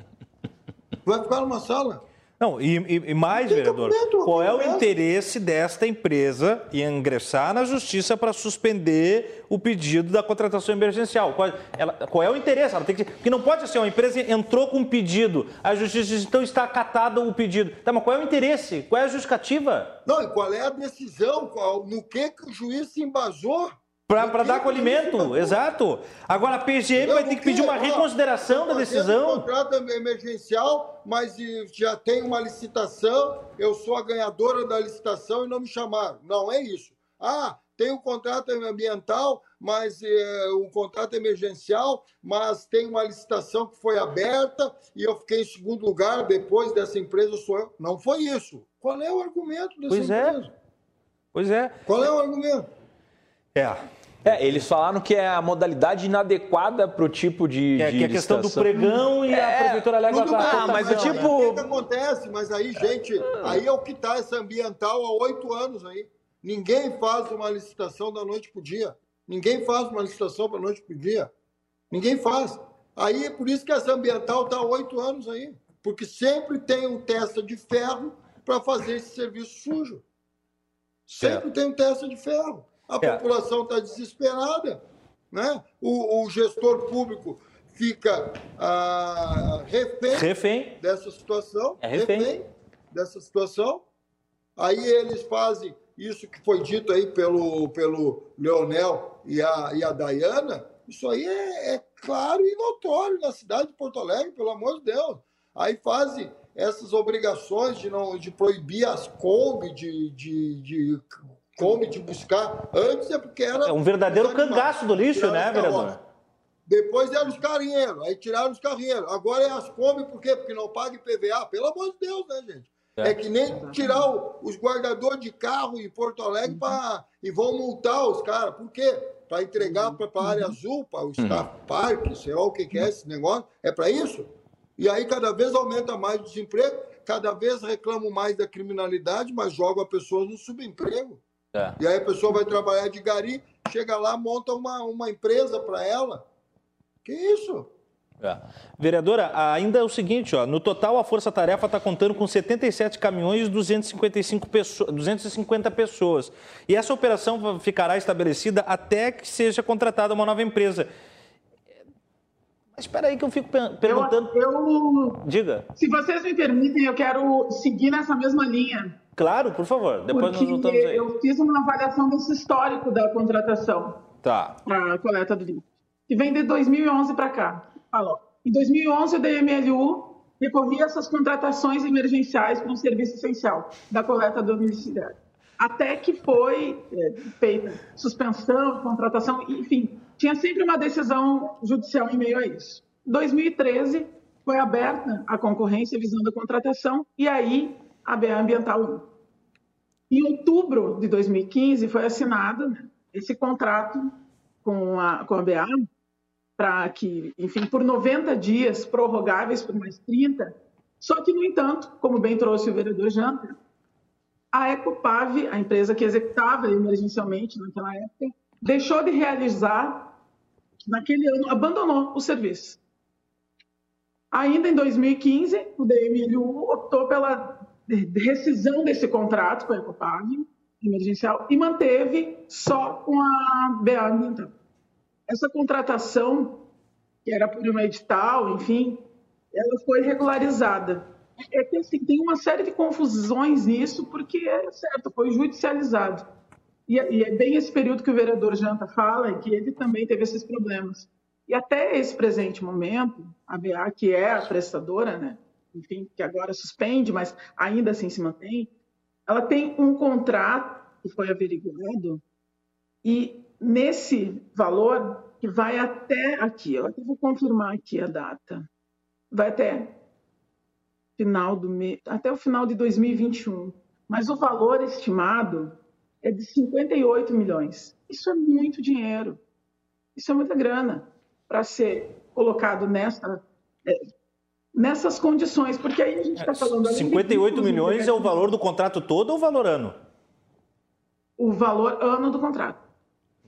Vai ficar numa sala? Não, e, e mais, vereador, qual é o interesse desta empresa em ingressar na justiça para suspender o pedido da contratação emergencial? Qual, ela, qual é o interesse? Ela tem que, porque não pode ser, uma empresa entrou com um pedido, a justiça diz, então está acatado o pedido. Tá, mas qual é o interesse? Qual é a justificativa? Não, e qual é a decisão? Qual, no que, que o juiz se embasou Para dar acolhimento, exato. Agora a PGM vai ter que pedir uma reconsideração da decisão. Um contrato emergencial, mas já tem uma licitação, eu sou a ganhadora da licitação e não me chamaram. Não é isso. Ah, tem um contrato ambiental, mas é, um contrato emergencial, mas tem uma licitação que foi aberta e eu fiquei em segundo lugar, depois dessa empresa sou eu. Não foi isso. Qual é o argumento dessa pois é. empresa? É. Pois é. Qual é o argumento? É. É, eles falaram que é a modalidade inadequada para o tipo de. É, de que é a questão do pregão e é, a prefeitura alega tudo Ah, mas o tipo. O que, que, acontece? Mas aí, gente, aí é o que está essa ambiental há oito anos aí. Ninguém faz uma licitação da noite para o dia. Ninguém faz uma licitação da noite para o dia. Ninguém faz. Aí é por isso que essa ambiental está há oito anos aí. Porque sempre tem um testa de ferro para fazer esse serviço sujo. Sempre é. tem um testa de ferro a é. população está desesperada, né? O, o, gestor público fica ah, refém, refém, dessa situação, é refém. refém dessa situação. Aí eles fazem isso que foi dito aí pelo, pelo Leonel e a, e a Dayana, isso aí é, é, claro e notório na cidade de Porto Alegre, pelo amor de Deus. Aí fazem essas obrigações de não de proibir as Kombi de, de, de come de buscar. Antes é porque era. É um verdadeiro cangaço do lixo, né, vereador? Depois eram os carrinheiros, aí tiraram os carrinheiros. Agora é as come, por quê? Porque não paga IPVA. Pelo amor de Deus, né, gente? É, é que nem tirar o, os guardadores de carro em Porto Alegre uhum. pra, e vão multar os caras. Por quê? Para entregar para a área azul, para o uhum. Park, sei lá o que, que é esse negócio. É para isso? E aí cada vez aumenta mais o desemprego, cada vez reclamam mais da criminalidade, mas jogam a pessoas no subemprego. É. E aí a pessoa vai trabalhar de gari, chega lá, monta uma, uma empresa para ela. Que isso? É. Vereadora, ainda é o seguinte, ó, no total a Força Tarefa está contando com 77 caminhões e 255 pessoas, 250 pessoas. E essa operação ficará estabelecida até que seja contratada uma nova empresa. Mas espera aí que eu fico perguntando. Eu, eu, Diga. Se vocês me permitem, eu quero seguir nessa mesma linha. Claro, por favor. Depois Porque nós voltamos aí. Eu fiz uma avaliação desse histórico da contratação. Tá. Para a coleta do lixo. Que vem de 2011 para cá. Falou. Em 2011, o DMLU recorria essas contratações emergenciais para um serviço essencial da coleta domiciliar. Até que foi é, feita suspensão, contratação, enfim, tinha sempre uma decisão judicial em meio a isso. Em 2013, foi aberta a concorrência visando a contratação, e aí a BA Ambiental Em outubro de 2015 foi assinado esse contrato com a, com a BA para que, enfim, por 90 dias prorrogáveis por mais 30. Só que, no entanto, como bem trouxe o vereador Janta, a Ecopave, a empresa que executava emergencialmente naquela época, deixou de realizar naquele ano, abandonou o serviço. Ainda em 2015, o DMLU optou pela rescisão desse contrato com a Ecopag emergencial e manteve só com a BA Ambiental. Essa contratação, que era por uma edital, enfim, ela foi regularizada. É que assim, tem uma série de confusões nisso, porque é certo, foi judicializado. E, e é bem esse período que o vereador Janta fala, que ele também teve esses problemas. E até esse presente momento, a BA, que é a prestadora, né, enfim, que agora suspende, mas ainda assim se mantém, ela tem um contrato que foi averiguado e nesse valor que vai até aqui, eu vou confirmar aqui a data, vai até final do até o final de 2021, mas o valor estimado é de 58 milhões. Isso é muito dinheiro, isso é muita grana para ser colocado nessa é, nessas condições, porque aí a gente está falando... 58 milhões é o valor do contrato todo ou o valor ano? O valor ano do contrato.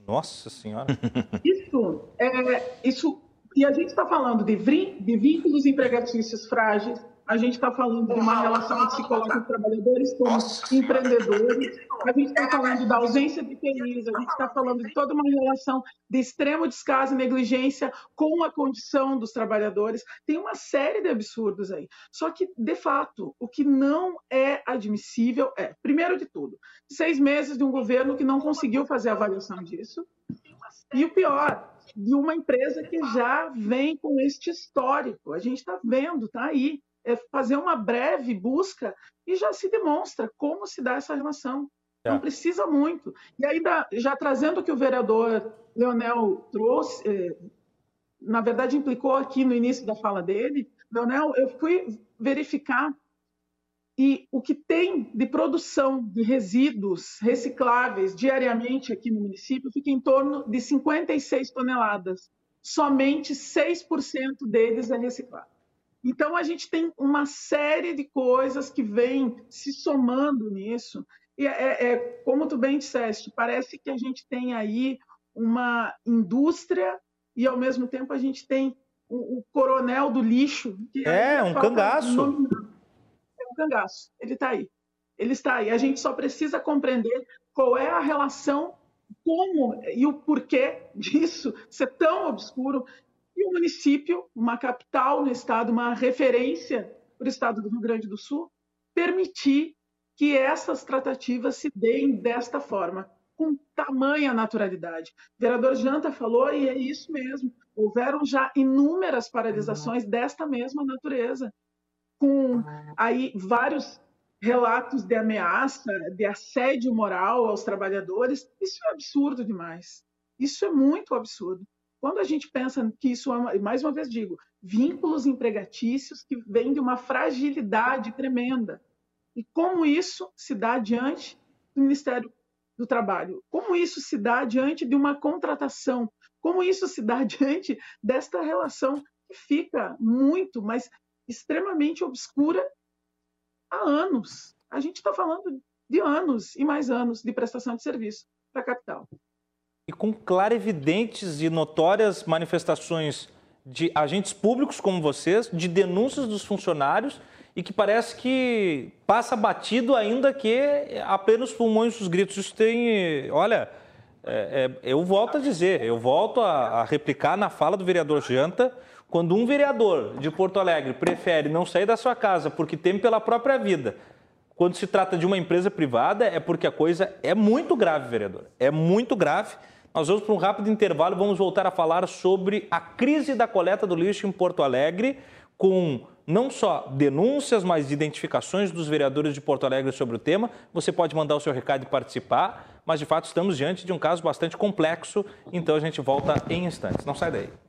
Nossa Senhora! Isso, é, isso e a gente está falando de, de vínculos empregatícios frágeis, a gente está falando de uma relação que se coloca os trabalhadores como empreendedores, a gente está falando da ausência de TIs, a gente está falando de toda uma relação de extremo descaso e negligência com a condição dos trabalhadores. Tem uma série de absurdos aí. Só que, de fato, o que não é admissível é, primeiro de tudo, seis meses de um governo que não conseguiu fazer a avaliação disso, E o pior, de uma empresa que já vem com este histórico. A gente está vendo, está aí. É fazer uma breve busca e já se demonstra como se dá essa relação. É. Não precisa muito. E ainda, já trazendo o que o vereador Leonel trouxe, eh, na verdade implicou aqui no início da fala dele, Leonel, eu fui verificar e o que tem de produção de resíduos recicláveis diariamente aqui no município fica em torno de 56 toneladas. Somente 6% deles é reciclado. Então, a gente tem uma série de coisas que vêm se somando nisso. E é, é, é como tu bem disseste, parece que a gente tem aí uma indústria e, ao mesmo tempo, a gente tem o, o coronel do lixo. é, um cangaço. Nome cangaço. Ele está aí. Ele está aí. A gente só precisa compreender qual é a relação, como e o porquê disso ser tão obscuro. E o município, uma capital no estado, uma referência para o estado do Rio Grande do Sul, permitir que essas tratativas se deem desta forma, com tamanha naturalidade. O vereador Janta falou, e é isso mesmo, houveram já inúmeras paralisações desta mesma natureza com aí vários relatos de ameaça, de assédio moral aos trabalhadores. Isso é absurdo demais. Isso é muito absurdo. Quando a gente pensa que isso é, mais uma vez digo, vínculos empregatícios que vêm de uma fragilidade tremenda. E como isso se dá diante do Ministério do Trabalho? Como isso se dá diante de uma contratação? Como isso se dá diante desta relação que fica muito, mas extremamente obscura há anos. A gente está falando de anos e mais anos de prestação de serviço para a capital. E com clarividentes e notórias manifestações de agentes públicos como vocês, de denúncias dos funcionários e que parece que passa batido ainda que apenas pulmões os gritos. Isso tem, olha, é, é, eu volto a dizer, eu volto a, a replicar na fala do vereador Janta, quando um vereador de Porto Alegre prefere não sair da sua casa porque teme pela própria vida, quando se trata de uma empresa privada, é porque a coisa é muito grave, vereador. É muito grave. Nós vamos para um rápido intervalo e vamos voltar a falar sobre a crise da coleta do lixo em Porto Alegre, com não só denúncias, mas identificações dos vereadores de Porto Alegre sobre o tema. Você pode mandar o seu recado e participar, mas de fato estamos diante de um caso bastante complexo, então a gente volta em instantes. Não sai daí.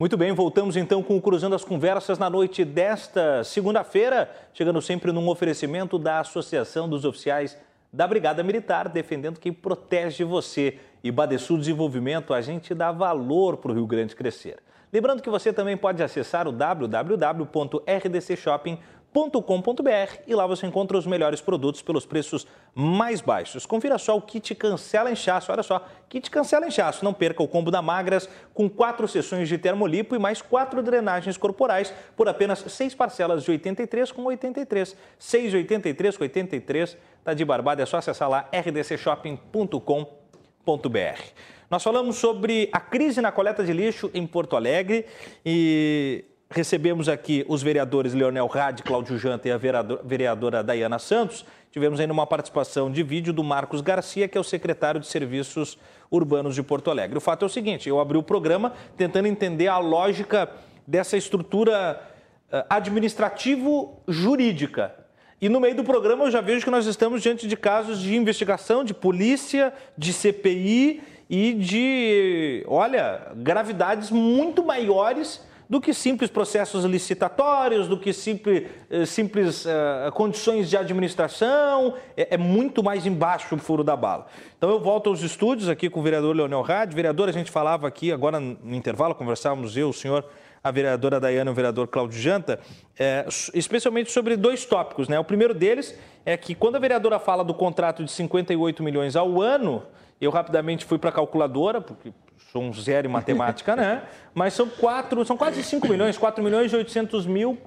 Muito bem, voltamos então com o Cruzando as Conversas na noite desta segunda-feira, chegando sempre num oferecimento da Associação dos Oficiais da Brigada Militar, defendendo quem protege você. E Badesul Desenvolvimento, a gente dá valor para o Rio Grande crescer. Lembrando que você também pode acessar o www.rdcshopping.com com.br e lá você encontra os melhores produtos pelos preços mais baixos. Confira só o kit cancela inchaço, olha só, kit cancela inchaço, não perca o combo da Magras com quatro sessões de termolipo e mais quatro drenagens corporais por apenas seis parcelas de 83 com 83, 6,83 com 83, tá de barbada, é só acessar lá rdcshopping.com.br. Nós falamos sobre a crise na coleta de lixo em Porto Alegre e recebemos aqui os vereadores Leonel Rade, Cláudio Janta e a vereadora Dayana Santos. Tivemos ainda uma participação de vídeo do Marcos Garcia, que é o secretário de Serviços Urbanos de Porto Alegre. O fato é o seguinte: eu abri o programa tentando entender a lógica dessa estrutura eh, administrativo-jurídica. E no meio do programa eu já vejo que nós estamos diante de casos de investigação, de polícia, de CPI e de, olha, gravidades muito maiores do que simples processos licitatórios, do que simples, eh, simples uh, condições de administração, é, é, muito mais embaixo o furo da bala. Então eu volto aos estúdios aqui com o vereador Leonel Rad. Vereador, a gente falava aqui, agora no intervalo, conversávamos eu, o senhor, a vereadora Dayana e o vereador Cláudio Janta, é, especialmente sobre dois tópicos. Né? O primeiro deles é que quando a vereadora fala do contrato de 58 milhões ao ano, eu rapidamente fui para a calculadora, porque sou um zero em matemática, né? Mas são quatro, são quase 5 milhões, 4 milhões e 800 mil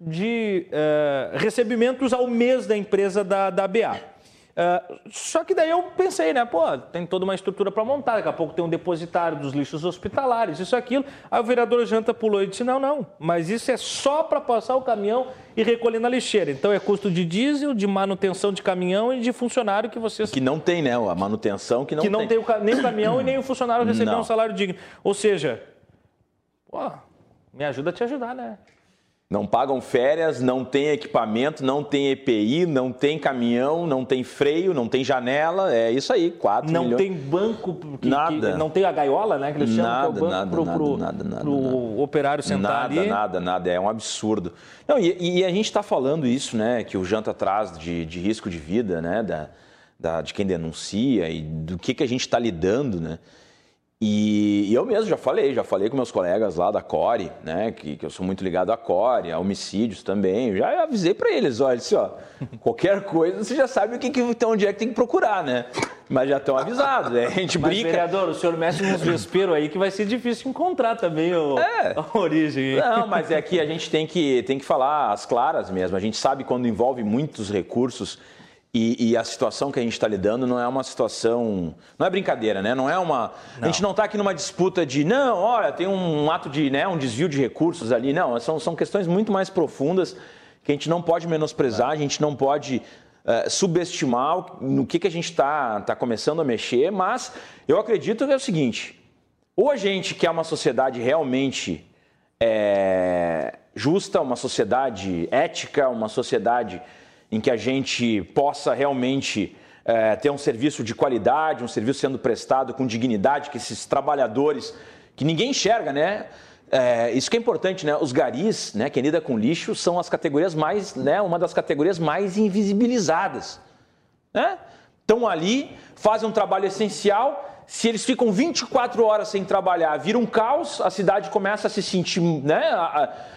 de uh, recebimentos ao mês da empresa da, da BA. Uh, só que daí eu pensei, né? Pô, tem toda uma estrutura para montar, daqui a pouco tem um depositário dos lixos hospitalares, isso aquilo. Aí o vereador Janta pulou e disse: não, não, mas isso é só para passar o caminhão e recolher na lixeira. Então é custo de diesel, de manutenção de caminhão e de funcionário que vocês. Que não tem, né? A manutenção que não tem. Que não tem, o, nem o caminhão e nem o funcionário receber um salário digno. Ou seja, pô, me ajuda a te ajudar, né? Não pagam férias, não tem equipamento, não tem EPI, não tem caminhão, não tem freio, não tem janela. É isso aí, 4 não milhões. Não tem banco, que, nada. Que não tem a gaiola, né? Que eles chamam nada, que é o banco nada, pro, nada, pro, nada, nada, pro nada. operário sentar nada, ali. Nada, nada, É um absurdo. Não, e, e a gente está falando isso, né? Que o Janta traz de, de risco de vida, né? Da, da, de quem denuncia e do que, que a gente está lidando, né? E, e, eu mesmo já falei, já falei com meus colegas lá da Core, né, que, que eu sou muito ligado à Core, a homicídios também. Já avisei para eles, olha, disse, ó, qualquer coisa você já sabe o que, que então, onde é que tem que procurar, né? Mas já estão avisados, né? a gente Mas, brinca. vereador, o senhor mexe nos vesperos aí que vai ser difícil encontrar também o, é. a origem. Não, mas é que a gente tem que, tem que falar as claras mesmo. A gente sabe quando envolve muitos recursos e, e, a situação que a gente está lidando não é uma situação. Não é brincadeira, né? Não é uma. Não. A gente não está aqui numa disputa de, não, olha, tem um ato de. Né, um desvio de recursos ali. Não, são, são questões muito mais profundas que a gente não pode menosprezar, a gente não pode uh, subestimar no que, que a gente está tá começando a mexer, mas eu acredito que é o seguinte: ou a gente quer uma sociedade realmente é, justa, uma sociedade ética, uma sociedade em que a gente possa realmente é, ter um serviço de qualidade, um serviço sendo prestado com dignidade, que esses trabalhadores, que ninguém enxerga, né? É, isso que é importante, né? Os garis, né, quem lida com lixo, são as categorias mais, né, uma das categorias mais invisibilizadas. Né? Estão ali, fazem um trabalho essencial se eles ficam 24 horas sem trabalhar, vira um caos, a cidade começa a se sentir, né?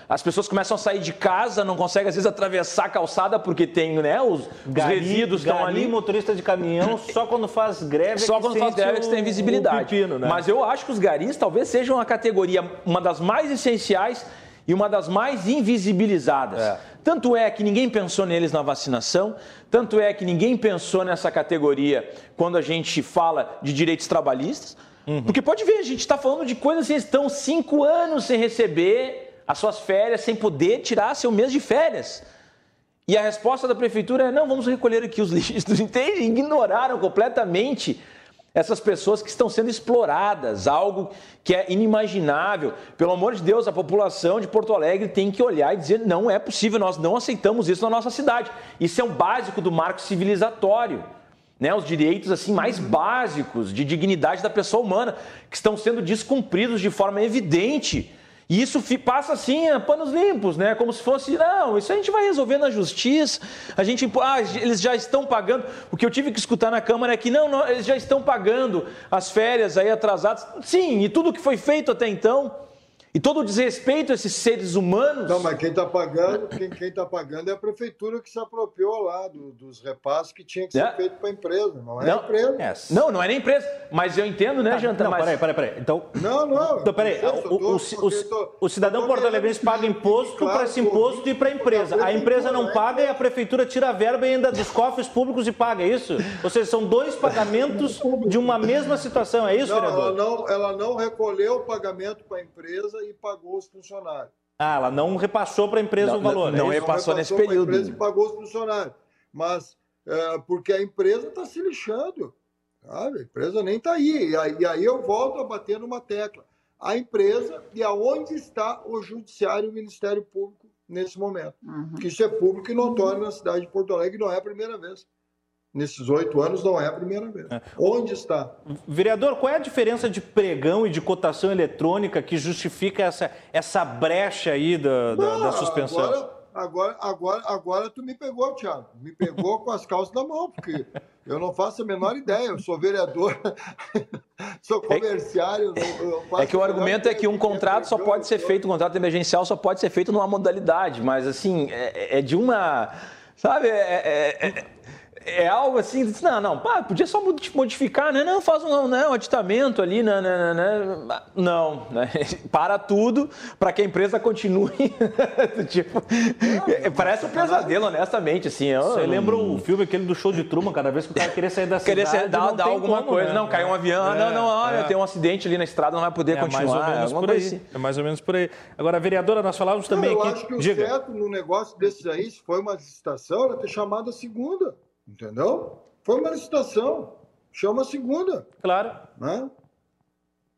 As pessoas começam a sair de casa, não conseguem às vezes atravessar a calçada porque tem, né? Os, gari, os resíduos estão ali. motorista de caminhão, só quando faz greve. Só é quando faz greve é que tem visibilidade. Pepino, né? Mas eu acho que os garis talvez sejam a categoria, uma das mais essenciais e uma das mais invisibilizadas. É. Tanto é que ninguém pensou neles na vacinação, tanto é que ninguém pensou nessa categoria quando a gente fala de direitos trabalhistas. Uhum. Porque pode ver, a gente está falando de coisas que estão cinco anos sem receber as suas férias, sem poder tirar seu mês de férias. E a resposta da prefeitura é: não, vamos recolher aqui os lixos. Entende? Ignoraram completamente essas pessoas que estão sendo exploradas, algo que é inimaginável. Pelo amor de Deus, a população de Porto Alegre tem que olhar e dizer: não é possível, nós não aceitamos isso na nossa cidade. Isso é um básico do marco civilizatório. Né, os direitos assim mais básicos de dignidade da pessoa humana que estão sendo descumpridos de forma evidente e isso passa assim a panos limpos, né? Como se fosse, não, isso a gente vai resolver na justiça. A gente, ah, eles já estão pagando. O que eu tive que escutar na Câmara é que não, não eles já estão pagando as férias aí atrasadas. Sim, e tudo que foi feito até então e todo o desrespeito a esses seres humanos. Não, mas quem está pagando, quem, quem tá pagando é a prefeitura que se apropriou lá do, dos repasses que tinha que ser é. feito para a empresa, não é não, a empresa. É. Não, não é nem empresa. Mas eu entendo, né, tá, Janta? Não, mas... peraí, peraí, peraí. Então. Não, não. Então, peraí. O, o, o, o, cidadão porto-alegrense paga imposto claro, para esse imposto e para a empresa. A empresa não paga e a prefeitura tira a verba ainda dos cofres públicos e paga, é isso? Ou seja, são dois pagamentos de uma mesma situação, é isso, não, vereador? Ela não, ela não recolheu o pagamento para a empresa e pagou os funcionário. Ah, ela não repassou para a empresa não, o valor. Não, não é repassou, nesse período. A empresa pagou os funcionários. Mas é, porque a empresa está se lixando. Sabe? A empresa nem está aí. E, aí. e aí eu volto a bater numa tecla. A empresa e aonde está o Judiciário e o Ministério Público nesse momento. Uhum. Porque isso é público e notório na cidade de Porto Alegre, não é a primeira vez nesses oito anos não é a primeira vez. É. Onde está? Vereador, qual é a diferença de pregão e de cotação eletrônica que justifica essa, essa brecha aí da, da, não, da suspensão? Agora, agora, agora, agora tu me pegou, Thiago. Me pegou com as calças na mão, porque eu não faço a menor ideia. Eu sou vereador, sou comerciário. É, é que o argumento é que um contrato só pode ser feito, um contrato emergencial só pode ser feito numa modalidade, mas assim, é, é de uma. Sabe, é, é, é é algo assim, não, não, pá, podia só modificar, né? Não, faz um, né, um aditamento ali, né, né, né, Não, né? para tudo para que a empresa continue. tipo, é, parece um pesadelo, honestamente, assim. Eu, Você lembra o filme aquele do show de Truman, cada vez que o cara queria sair da queria cidade, dar, dar alguma como, coisa, né? não, caiu um avião, É, não, não, olha, é. tem um acidente ali na estrada, não vai poder É mais continuar. ou menos por aí. assim. É mais ou menos por aí. Agora, vereadora, nós falávamos Não, também eu aqui. acho que o Diga. certo no negócio desses aí, se foi uma licitação, era ter chamado a segunda. Entendeu? Foi uma licitação. Chama a segunda. Claro. né?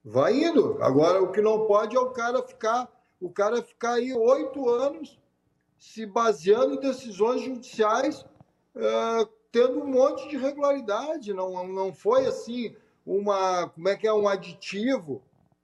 Vai indo. Agora, o que não pode é o cara ficar, o cara ficar aí oito anos se baseando em decisões judiciais, eh, tendo um monte de irregularidade. Não, não foi assim uma, como é que é um aditivo?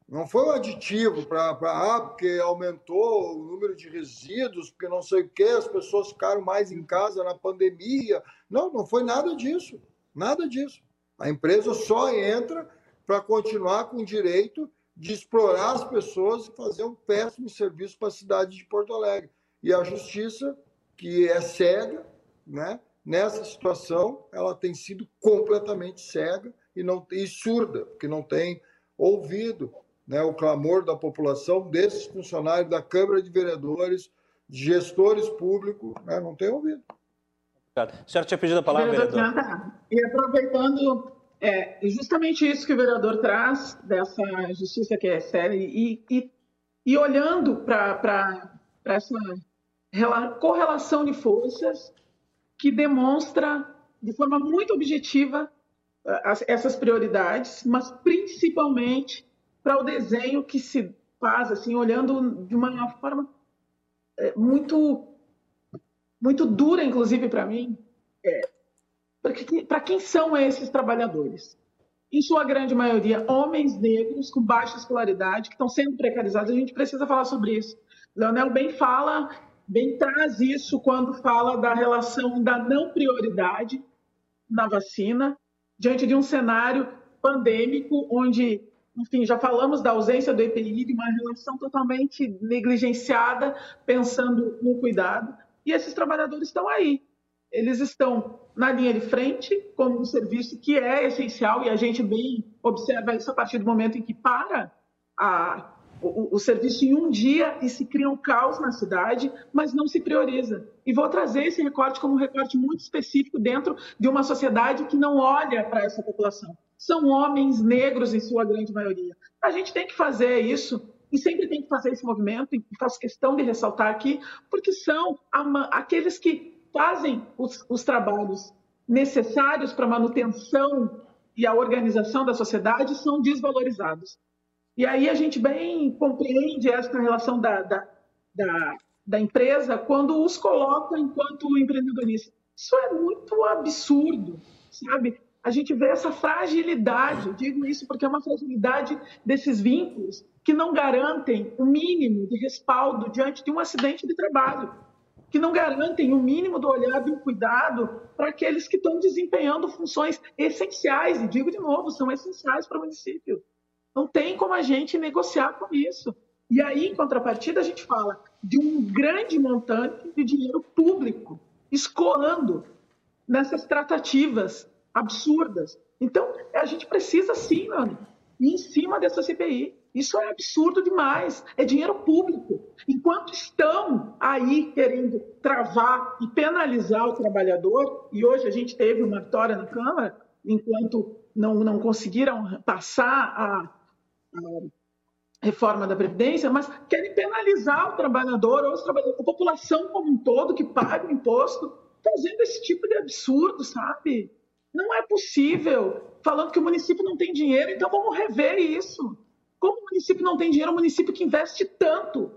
Não foi um aditivo para, ah, porque aumentou o número de resíduos, porque não sei o quê, as pessoas ficaram mais em casa na pandemia. Não, não foi nada disso. Nada disso. A empresa só entra para continuar com o direito de explorar as pessoas e fazer um péssimo serviço para a cidade de Porto Alegre. E a justiça, que é cega, né? nessa situação, ela tem sido completamente cega e, não, e surda, porque não tem ouvido né, o clamor da população, desses funcionários da Câmara de Vereadores, de gestores públicos, né, não tem ouvido. Obrigado. A senhora tinha pedido a palavra, Vereador vereador? Janta, E aproveitando é, justamente isso que o vereador traz, dessa justiça que é séria, e, e, e olhando para essa rela- correlação de forças que demonstra de forma muito objetiva as- essas prioridades, mas principalmente para o desenho que se faz, assim, olhando de uma forma eh, muito muito dura, inclusive para mim, para quem são esses trabalhadores? Em sua grande maioria, homens negros com baixa escolaridade, que estão sendo precarizados. A gente precisa falar sobre isso. Leonel bem fala, bem traz isso quando fala da relação da não prioridade na vacina, diante de um cenário pandêmico, onde, enfim, já falamos da ausência do EPI, de uma relação totalmente negligenciada, pensando no cuidado. E esses trabalhadores estão aí. Eles estão na linha de frente, como um serviço que é essencial, e a gente bem observa isso a partir do momento em que para a, o, o serviço em um dia e se cria um caos na cidade, mas não se prioriza. E vou trazer esse recorte como um recorte muito específico dentro de uma sociedade que não olha para essa população. São homens negros, em sua grande maioria. A gente tem que fazer isso e sempre tem que fazer esse movimento, e faço questão de ressaltar aqui, porque são aqueles que fazem os, os trabalhos necessários para a manutenção e a organização da sociedade são desvalorizados. E aí a gente bem compreende essa relação da, da, da, da empresa quando os coloca enquanto empreendedoristas. Isso é muito absurdo, sabe? A gente vê essa fragilidade, digo isso porque é uma fragilidade desses vínculos que não garantem o mínimo de respaldo diante de um acidente de trabalho que não garantem o mínimo do olhar e do cuidado para aqueles que estão desempenhando funções essenciais, e digo de novo, são essenciais para o município. Não tem como a gente negociar com isso. E aí, em contrapartida, a gente fala de um grande montante de dinheiro público escoando nessas tratativas absurdas. Então, a gente precisa sim, amigo, ir em cima dessa CPI. Isso é absurdo demais. É dinheiro público. Enquanto estão aí querendo travar e penalizar o trabalhador, e hoje a gente teve uma vitória na Câmara, enquanto não, não conseguiram passar a, a reforma da Previdência, mas querem penalizar o trabalhador ou a população como um todo que paga o imposto, fazendo esse tipo de absurdo, sabe? Não é possível. Falando que o município não tem dinheiro, então vamos rever isso. Como o município não tem dinheiro, um município que investe tanto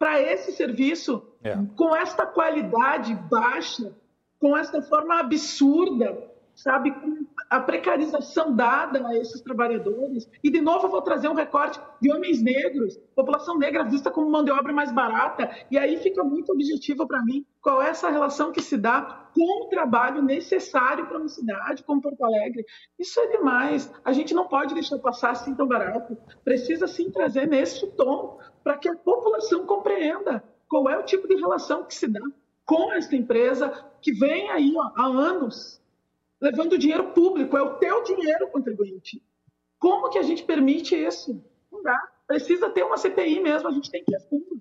para esse serviço, É. com esta qualidade baixa, com esta forma absurda, sabe, com a precarização dada a esses trabalhadores. E, de novo, eu vou trazer um recorte de homens negros, população negra vista como mão de obra mais barata. E aí fica muito objetivo para mim qual é essa relação que se dá com o trabalho necessário para uma cidade como Porto Alegre. Isso é demais. A gente não pode deixar passar assim tão barato. Precisa sim trazer nesse tom para que a população compreenda qual é o tipo de relação que se dá com esta empresa que vem aí ó, há anos levando dinheiro público, é o teu dinheiro, contribuinte. Como que a gente permite isso? Não dá. Precisa ter uma CPI mesmo, a gente tem que ir a fundo.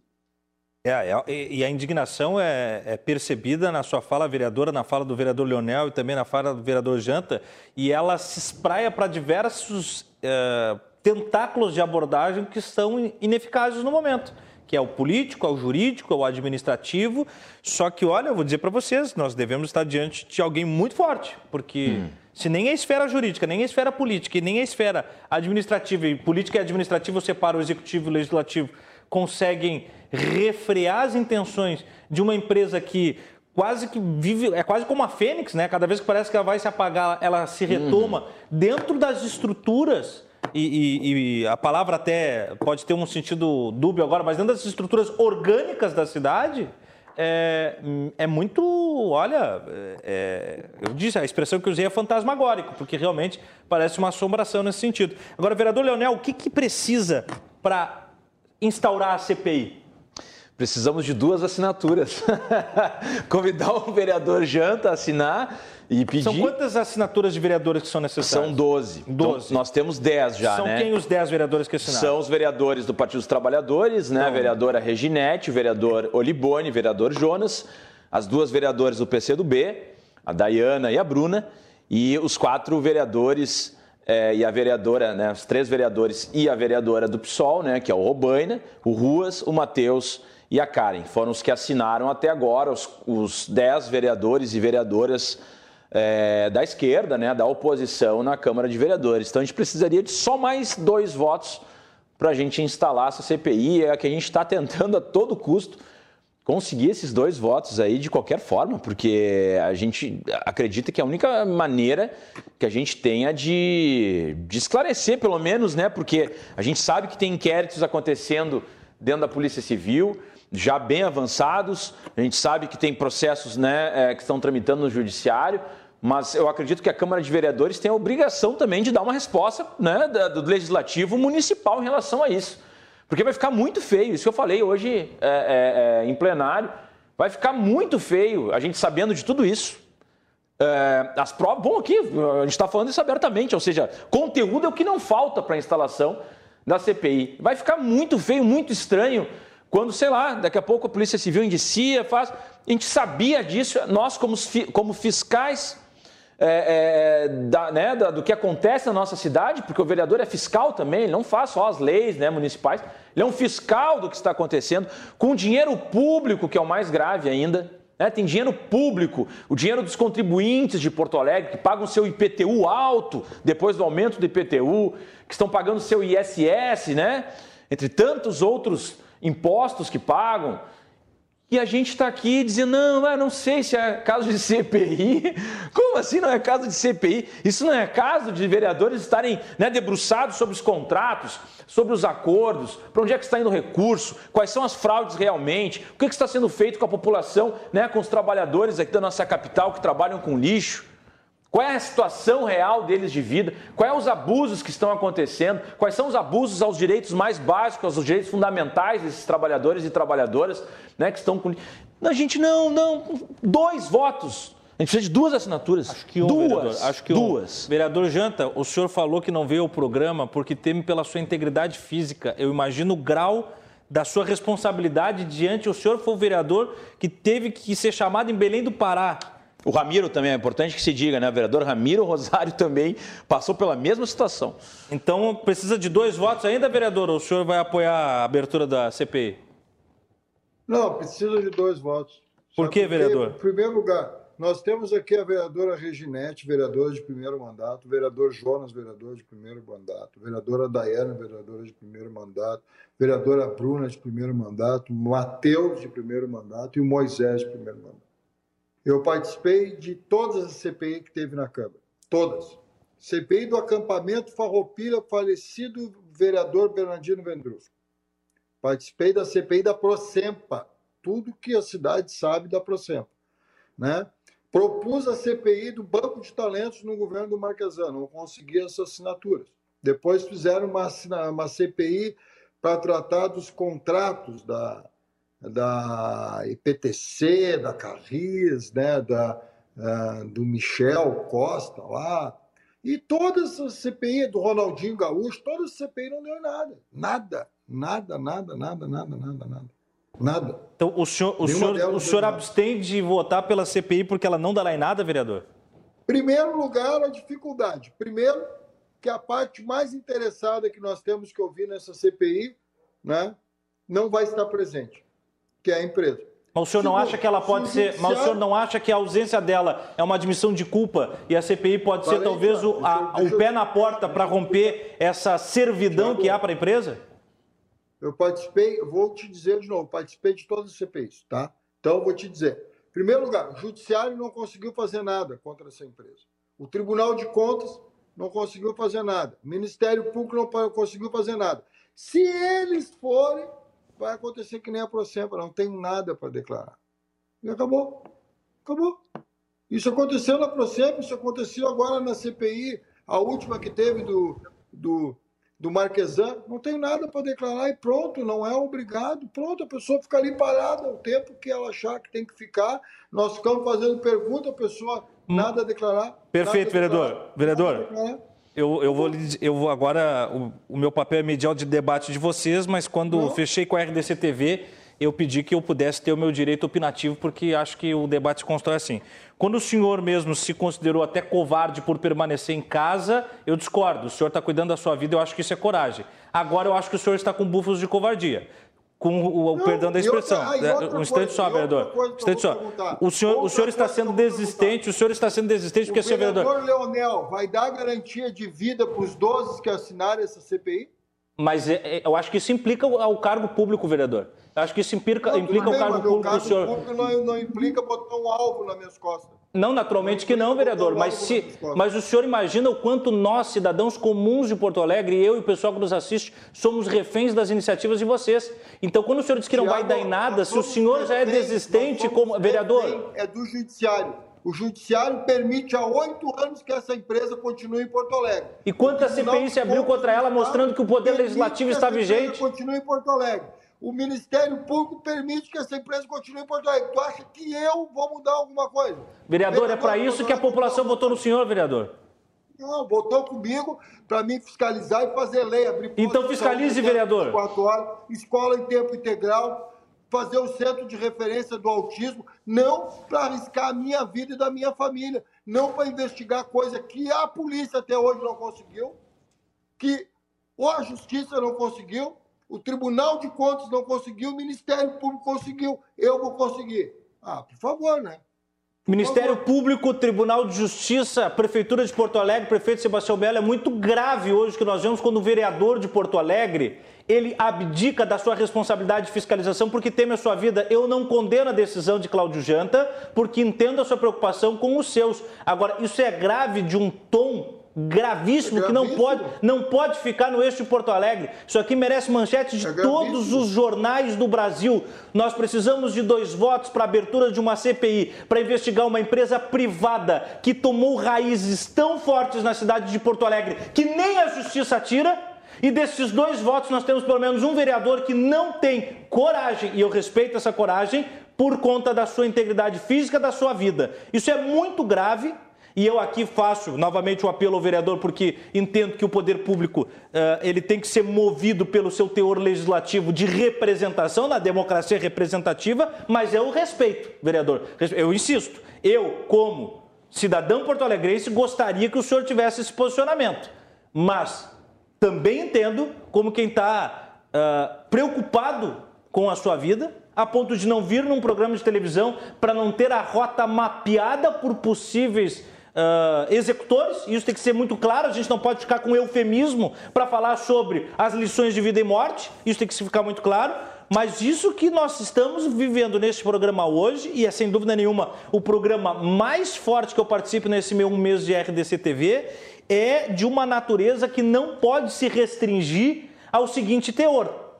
É, é, e a indignação é, é, percebida na sua fala, vereadora, na fala do vereador Leonel e também na fala do vereador Janta, e ela se espraia para diversos é, tentáculos de abordagem que são ineficazes no momento, que é o político, é o jurídico, é o administrativo. Só que, olha, eu vou dizer para vocês, nós devemos estar diante de alguém muito forte, porque hum. se nem a esfera jurídica, nem a esfera política e nem a esfera administrativa, e política e administrativa separa o executivo e o legislativo, conseguem refrear as intenções de uma empresa que quase que vive, é quase como a fênix, né? Cada vez que parece que ela vai se apagar, ela se retoma uhum. dentro das estruturas. E, e, e, a palavra até pode ter um sentido dúbio agora, mas dentro das estruturas orgânicas da cidade, é, é muito. Olha, é, eu disse, a expressão que usei é fantasmagórico, porque realmente parece uma assombração nesse sentido. Agora, vereador Leonel, o que, que precisa para instaurar a CPI? Precisamos de duas assinaturas. Convidar o vereador Janta a assinar e pedir. São quantas assinaturas de vereadores que são necessárias? São 12. 12. Então, nós temos 10 já, são né? Quem os 10 vereadores que assinaram? São os vereadores do Partido dos Trabalhadores, né? Então... A vereadora Reginete, o vereador Olibone, o vereador Jonas, as duas vereadoras do PCdoB, a Dayana e a Bruna, e os quatro vereadores é, e a vereadora, né, os três vereadores e a vereadora do PSOL, né, que é o Robaina, o Ruas, o Matheus e a Karen. Foram os que assinaram até agora, os, dez vereadores e vereadoras é, da esquerda, né, da oposição na Câmara de Vereadores. Então a gente precisaria de só mais dois votos para a gente instalar essa CPI, é a que a gente está tentando a todo custo conseguir esses dois votos aí de qualquer forma, porque a gente acredita que é a única maneira que a gente tenha de, de esclarecer, pelo menos, né? Porque a gente sabe que tem inquéritos acontecendo dentro da Polícia Civil, já bem avançados. A gente sabe que tem processos né, é, que estão tramitando no Judiciário, mas eu acredito que a Câmara de Vereadores tem a obrigação também de dar uma resposta né, do Legislativo Municipal em relação a isso. Porque vai ficar muito feio, isso que eu falei hoje é, é, é em plenário, vai ficar muito feio a gente sabendo de tudo isso. É, as provas, bom, aqui a gente está falando isso abertamente, ou seja, conteúdo é o que não falta para a instalação da CPI. Vai ficar muito feio, muito estranho quando, sei lá, daqui a pouco a Polícia Civil indicia, faz. A gente sabia disso, nós, como, como fiscais é, é, da, né, da, do que acontece na nossa cidade, porque o vereador é fiscal também, ele não faz só as leis né, municipais, ele é um fiscal do que está acontecendo, com dinheiro público, que é o mais grave ainda. Né, tem dinheiro público, o dinheiro dos contribuintes de Porto Alegre, que pagam seu IPTU alto depois do aumento do IPTU, que estão pagando seu ISS, né? Entre tantos outros impostos que pagam. E a gente está aqui dizendo, não, eu não sei se é caso de CPI. Como assim não é caso de CPI? Isso não é caso de vereadores estarem né, debruçados sobre os contratos, sobre os acordos, para onde é que está indo o recurso, quais são as fraudes realmente, o que, que está sendo feito com a população, né, com os trabalhadores aqui da nossa capital que trabalham com lixo. Qual é a situação real deles de vida? Quais são os abusos que estão acontecendo? Quais são os abusos aos direitos mais básicos, aos direitos fundamentais desses trabalhadores e trabalhadoras né, que estão com. A gente não, não. Dois votos. A gente precisa de duas assinaturas. Acho que um, duas. Vereador. Acho que duas. Um. Vereador Janta, o senhor falou que não veio ao programa porque teme pela sua integridade física. Eu imagino o grau da sua responsabilidade diante. O senhor foi o vereador que teve que ser chamado em Belém do Pará o Ramiro também é importante que se diga, né? O vereador Ramiro Rosário também passou pela mesma situação. Então, precisa de dois votos ainda, vereador? Ou o senhor vai apoiar a abertura da CPI? Não, precisa de dois votos. Por que, vereador? Em primeiro lugar, nós temos aqui a vereadora Reginete, vereadora de primeiro mandato, o vereador Jonas, vereador de primeiro mandato, a vereadora Daiana, vereadora de primeiro mandato, vereadora Bruna, de primeiro mandato, Matheus, de primeiro mandato, e o Moisés, de primeiro mandato. Eu participei de todas as CPI que teve na Câmara. Todas. CPI do acampamento Farroupilha, falecido vereador Bernardino Vendrusco. Participei da CPI da Procempa. Tudo que a cidade sabe da Procempa. Né? Propus a CPI do Banco de Talentos no governo do Marquesano. Não consegui essas assinaturas. Depois fizeram uma, uma CPI para tratar dos contratos da, da IPTC, da Carris, né, da, uh, do Michel Costa lá, e todas as CPI do Ronaldinho Gaúcho, todas as CPI não deu nada. Nada, nada, nada, nada, nada, nada, nada. Nada. Então, o senhor, o senhor, o senhor abstém de votar pela CPI porque ela não dará em nada, vereador? Primeiro lugar, a dificuldade. Primeiro, que a parte mais interessada que nós temos que ouvir nessa CPI né, não vai estar presente, que é a empresa. Mas o senhor não acha que ela pode ser. Mas o senhor não acha que a ausência dela é uma admissão de culpa e a CPI pode ser talvez o, a, o pé na porta para romper essa servidão que há para a empresa? Eu participei, vou te dizer de novo, participei de todas as CPIs, tá? Então eu vou te dizer. Em primeiro lugar, o judiciário não conseguiu fazer nada contra essa empresa. O Tribunal de Contas não conseguiu fazer nada. O Ministério Público não conseguiu fazer nada. Se eles forem vai acontecer que nem a Procempa, não tem nada para declarar. E acabou. Acabou. Isso aconteceu na Procempa, isso aconteceu agora na CPI, a última que teve do, do, do Marquesan, não tem nada para declarar e pronto, não é obrigado. Pronto, a pessoa fica ali parada o tempo que ela achar que tem que ficar. Nós ficamos fazendo pergunta, a pessoa nada a declarar. Perfeito, nada vereador. Vereador. Eu, eu, vou, eu vou agora. O, o, meu papel é medial de debate de vocês, mas quando Não. fechei com a RDC TV, eu pedi que eu pudesse ter o meu direito opinativo, porque acho que o debate se constrói assim. Quando o senhor mesmo se considerou até covarde por permanecer em casa, eu discordo. O senhor está cuidando da sua vida, eu acho que isso é coragem. Agora eu acho que o senhor está com búfalos de covardia com o, não, perdão da expressão. Outra, um instante só, vereador. Um instante só. O senhor, o senhor está sendo desistente, o senhor está sendo desistente porque, senhor vereador... O vereador Leonel vai dar garantia de vida para os 12 que assinaram essa CPI? Mas é, é, eu acho que isso implica o cargo público, vereador. Eu acho que isso implica, não, implica bem, o cargo público cargo do senhor. Público não, não implica botar um alvo nas minhas costas. Não, naturalmente que não, vereador. Mas, se, mas o senhor imagina o quanto nós, cidadãos comuns de Porto Alegre, eu e o pessoal que nos assiste, somos reféns das iniciativas de vocês. Então, quando o senhor diz que não Tiago, vai dar em nada, se o senhor já é desistente como vereador. É do judiciário. O judiciário permite há oito anos que essa empresa continue em Porto Alegre. E quanta CPI se abriu contra ela, mostrando que o poder legislativo está vigente? Continue em Porto Alegre o Ministério Público permite que essa empresa continue em Porto Alegre. Tu acha que eu vou mudar alguma coisa? Vereador, vereador é para isso que a população votou no senhor, vereador. Não, votou comigo para mim fiscalizar e fazer lei. Abrir então fiscalize, vereador. Horas, escola em tempo integral, fazer o centro de referência do autismo, não para arriscar a minha vida e da minha família, não para investigar coisa que a polícia até hoje não conseguiu, que ou a justiça não conseguiu, o Tribunal de Contas não conseguiu, o Ministério Público conseguiu, eu vou conseguir. Ah, por favor, né? Por Ministério favor. Público, Tribunal de Justiça, Prefeitura de Porto Alegre, Prefeito Sebastião Belo, é muito grave hoje que nós vemos quando o vereador de Porto Alegre ele abdica da sua responsabilidade de fiscalização porque teme a sua vida. Eu não condeno a decisão de Cláudio Janta, porque entendo a sua preocupação com os seus. Agora, isso é grave de um tom gravíssimo, é que não pode, não pode ficar no eixo de Porto Alegre. Isso aqui merece manchete de é todos os jornais do Brasil. Nós precisamos de dois votos para a abertura de uma CPI para investigar uma empresa privada que tomou raízes tão fortes na cidade de Porto Alegre que nem a justiça tira. E desses dois votos, nós temos pelo menos um vereador que não tem coragem, e eu respeito essa coragem, por conta da sua integridade física, da sua vida. Isso é muito grave e eu aqui faço novamente o um apelo ao vereador, porque entendo que o poder público uh, ele tem que ser movido pelo seu teor legislativo de representação, na democracia representativa, mas o respeito, vereador. Eu insisto, eu, como cidadão porto-alegrense, gostaria que o senhor tivesse esse posicionamento. Mas também entendo como quem está uh, ah, preocupado com a sua vida, a ponto de não vir num programa de televisão para não ter a rota mapeada por possíveis uh, executores, isso tem que ser muito claro, a gente não pode ficar com eufemismo para falar sobre as lições de vida e morte, isso tem que ficar muito claro. Mas isso que nós estamos vivendo neste programa hoje, e é sem dúvida nenhuma o programa mais forte que eu participo nesse meu mês de RDC TV, é de uma natureza que não pode se restringir ao seguinte teor.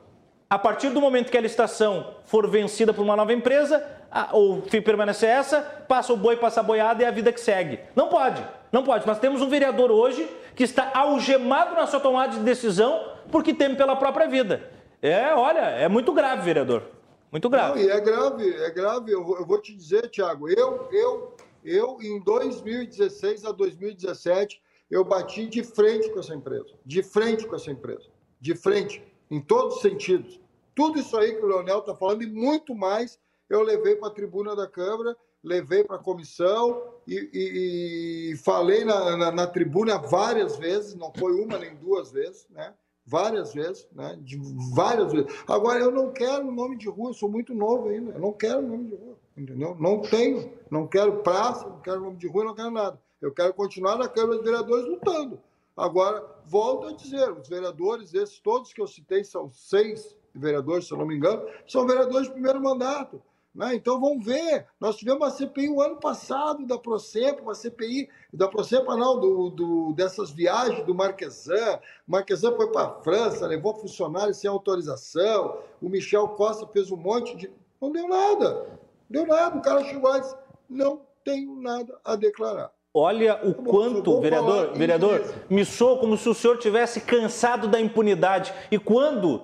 A partir do momento que a licitação for vencida por uma nova empresa, ou permanecer essa, passa o boi, passa a boiada e é a vida que segue. Não pode, não pode. Nós temos um vereador hoje que está algemado na sua tomada de decisão porque teme pela própria vida. É, olha, é muito grave, vereador. Muito grave. Não, e é grave, é grave. Eu, eu vou te dizer, Tiago, eu, eu Eu, em 2016 a 2017, eu bati de frente com essa empresa. De frente com essa empresa. De frente, em todos os sentidos. Tudo isso aí que o Leonel está falando e muito mais, eu levei para a tribuna da Câmara, levei para a comissão e, e, e falei na, na, na, tribuna várias vezes, não foi uma nem duas vezes, né? Várias vezes, né? De várias vezes. Agora, eu não quero nome de rua, eu sou muito novo ainda, eu não quero nome de rua, entendeu? Não tenho, não quero praça, não quero nome de rua, não quero nada. Eu quero continuar na Câmara de Vereadores lutando. Agora, volto a dizer, os vereadores, esses todos que eu citei, são seis vereadores, se eu não me engano, são vereadores de primeiro mandato. Né? Então vamos ver. Nós tivemos uma CPI o ano passado da Procepa, uma CPI da Procepa não, do, do, dessas viagens do Marquesan. O Marquesan foi para a França, levou funcionários sem autorização. O Michel Costa fez um monte de. Não deu nada. Não deu nada. O cara chegou e disse: não tenho nada a declarar. Olha o tá quanto, vereador, vereador, me soa como se o senhor tivesse cansado da impunidade. E quando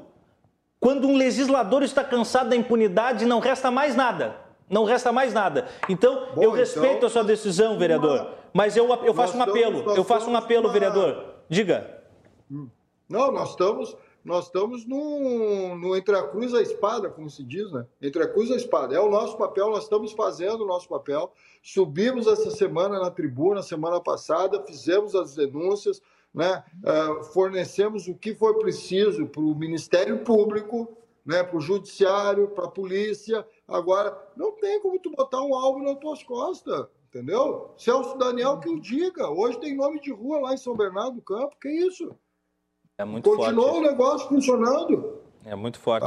quando um legislador está cansado da impunidade, não resta mais nada. Não resta mais nada. Então, Bom, eu respeito então, a sua decisão, vereador, mas eu, eu faço um apelo. Estamos, eu faço um apelo, vereador. Diga. Hum. Não, nós estamos, nós estamos no, no entre a cruz e a espada, como se diz, né? Entre a cruz e a espada. É o nosso papel, nós estamos fazendo o nosso papel. Subimos essa semana na tribuna, semana passada, fizemos as denúncias, né, uh, fornecemos o que for preciso para o Ministério Público, né, para o Judiciário, para a Polícia. Agora, não tem como tu botar um alvo nas tuas costas, entendeu? Celso Daniel que o diga. Hoje tem nome de rua lá em São Bernardo do Campo, que isso? É muito Continuou forte. o negócio funcionando. É muito forte.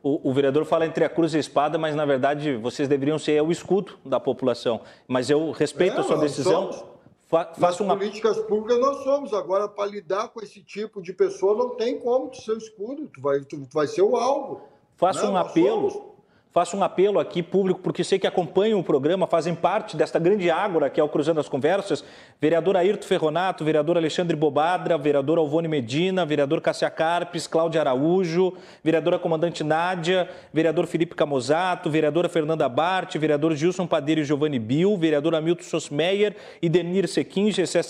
O, o, vereador fala entre a cruz e a espada, mas na verdade vocês deveriam ser o escudo da população. Mas eu respeito é, a sua decisão. Somos, Faça uma... políticas públicas nós somos. Agora, para lidar com esse tipo de pessoa, não tem como tu ser o escudo, tu vai, tu, tu vai ser o alvo. Faça um apelo. Somos Faço um apelo aqui público, porque sei que acompanham o programa, fazem parte desta grande ágora que é o Cruzando as Conversas. Vereador Ayrton Ferronato, vereador Alexandre Bobadra, vereador Alvone Medina, vereador Cassia Carpes, Cláudia Araújo, vereadora Comandante Nádia, vereador Felipe Camozato, vereadora Fernanda Bart, vereador Gilson Padeiro e Giovanni Bill, vereador Hamilton Sosmeyer, Idenir Sequim, Gessé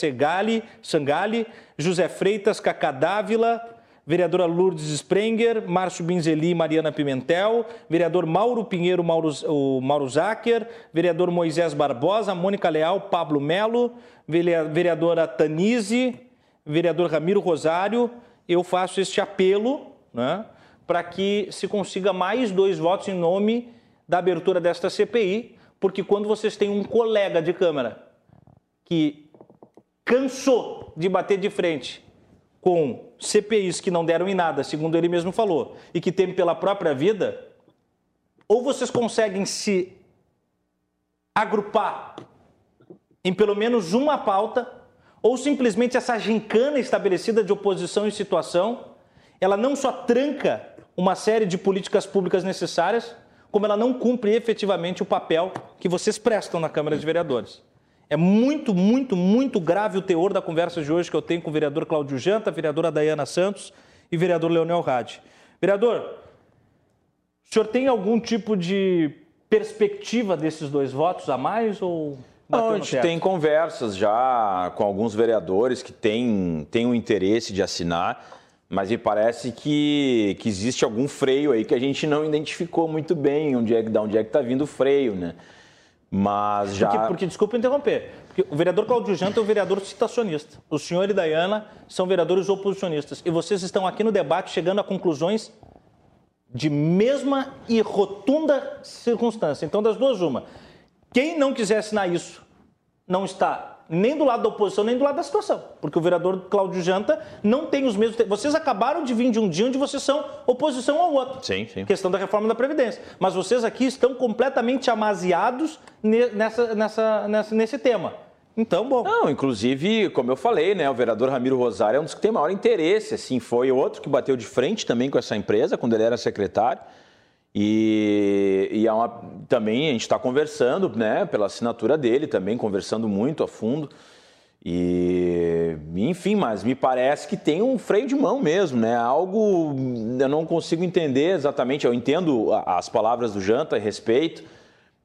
Sangali, José Freitas, Cacá Dávila, vereadora Lourdes Sprenger, Márcio Binzeli e Mariana Pimentel, vereador Mauro Pinheiro, Mauro, o Mauro Zacher, vereador Moisés Barbosa, Mônica Leal, Pablo Melo, vereadora Tanise, vereador Ramiro Rosário. Eu faço este apelo né, para que se consiga mais dois votos em nome da abertura desta CPI, porque quando vocês têm um colega de Câmara que cansou de bater de frente com CPIs que não deram em nada, segundo ele mesmo falou, e que temem pela própria vida, ou vocês conseguem se agrupar em pelo menos uma pauta, ou simplesmente essa gincana estabelecida de oposição em situação, ela não só tranca uma série de políticas públicas necessárias, como ela não cumpre efetivamente o papel que vocês prestam na Câmara de Vereadores. É muito, muito, muito grave o teor da conversa de hoje que eu tenho com o vereador Cláudio Janta, vereadora Dayana Santos e o vereador Leonel Rade. Vereador, o senhor tem algum tipo de perspectiva desses dois votos a mais ou não, a gente tem conversas já com alguns vereadores que têm, têm um interesse de assinar, mas me parece que, que existe algum freio aí que a gente não identificou muito bem onde é, de onde é que está vindo o freio, né? Mas já. Porque, porque desculpa interromper. Porque o vereador Claudio Janta é o vereador citacionista. O senhor e Dayana são vereadores oposicionistas. E vocês estão aqui no debate chegando a conclusões de mesma e rotunda circunstância. Então, das duas, uma. Quem não quiser assinar isso não está nem do lado da oposição, nem do lado da situação. Porque o vereador Cláudio Janta não tem os mesmos. Vocês acabaram de vir de um dia onde vocês são oposição ao outro. Sim, sim. Questão da reforma da Previdência. Mas vocês aqui estão completamente amaziados nessa, nessa, nessa, nesse tema. Então, bom. Não, inclusive, como eu falei, né, o vereador Ramiro Rosário é um dos que tem maior interesse, assim, foi outro que bateu de frente também com essa empresa quando ele era secretário. E, e é uma, também a gente está conversando, né, pela assinatura dele também, conversando muito a fundo. E, enfim, mas me parece que tem um freio de mão mesmo, né? Algo eu não consigo entender exatamente. Eu entendo as palavras do Janta, respeito,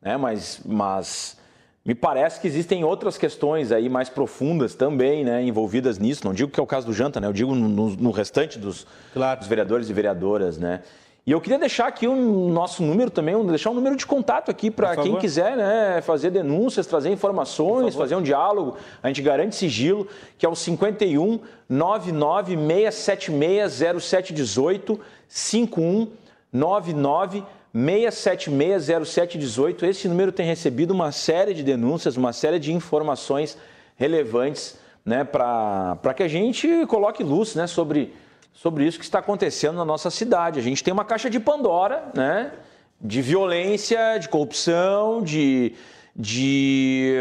né? Mas, mas Me parece que existem outras questões aí mais profundas também, né, envolvidas nisso. Não digo que é o caso do Janta, né? Eu digo no, no restante dos, claro. dos vereadores e vereadoras, né? E eu queria deixar aqui o nosso número também, deixar um número de contato aqui para quem quiser né, fazer denúncias, trazer informações, fazer um diálogo. A gente garante sigilo, que é o 51 99 676 0718 51 99 6760718. Esse número tem recebido uma série de denúncias, uma série de informações relevantes né, para que a gente coloque luz né, sobre sobre isso que está acontecendo na nossa cidade. A gente tem uma caixa de Pandora, né? De violência, de corrupção, de, de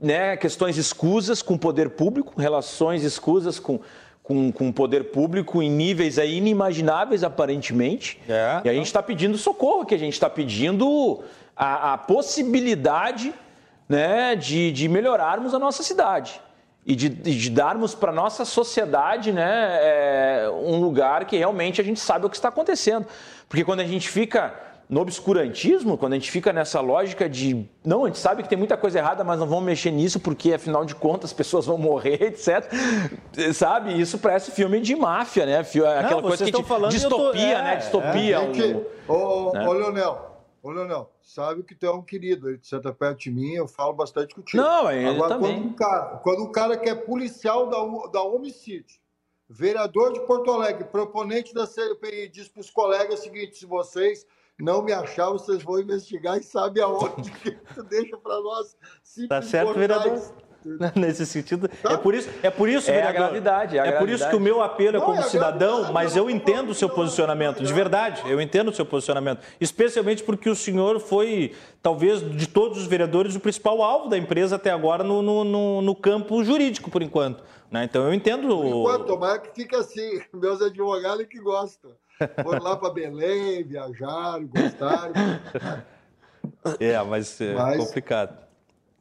né, questões escusas com o poder público, relações escusas com, com, com o poder público em níveis aí inimagináveis, aparentemente. É, e a gente está pedindo socorro, que a gente está pedindo a, a possibilidade né, de, de melhorarmos a nossa cidade e de, de darmos para a nossa sociedade né, é, um lugar que realmente a gente sabe o que está acontecendo. Porque quando a gente fica no obscurantismo, quando a gente fica nessa lógica de não, a gente sabe que tem muita coisa errada, mas não vamos mexer nisso porque afinal de contas as pessoas vão morrer, etc. Sabe? Isso parece filme de máfia, né? Aquela não, coisa que a gente, falando distopia, tô... é, né? Distopia. É, um, que... Ô, né? ô, Leonel, Ô, Leonel, sabe que tu é um querido, ele senta perto de mim, eu falo bastante contigo. Não, ele Agora, também. Quando um cara, quando um cara que é policial da, da homicídio, vereador de Porto Alegre, proponente da CPI, diz para os colegas o seguinte: se vocês não me achar, vocês vão investigar e sabe aonde que tu deixa para nós. Tá certo, vereador. Nesse sentido. Tá. É por isso, é por isso, é vereador, a gravidade. É, a é por isso que o meu apelo é como é cidadão, mas eu entendo o seu posicionamento, de verdade, eu entendo o seu posicionamento. Especialmente porque o senhor foi, talvez, de todos os vereadores, o principal alvo da empresa até agora no, no, no, no campo jurídico, por enquanto. Né? Então eu entendo. Por enquanto, tomara que fique assim. Meus advogados que gostam. Foram lá para Belém, viajaram, gostaram. É, mas é mas... complicado.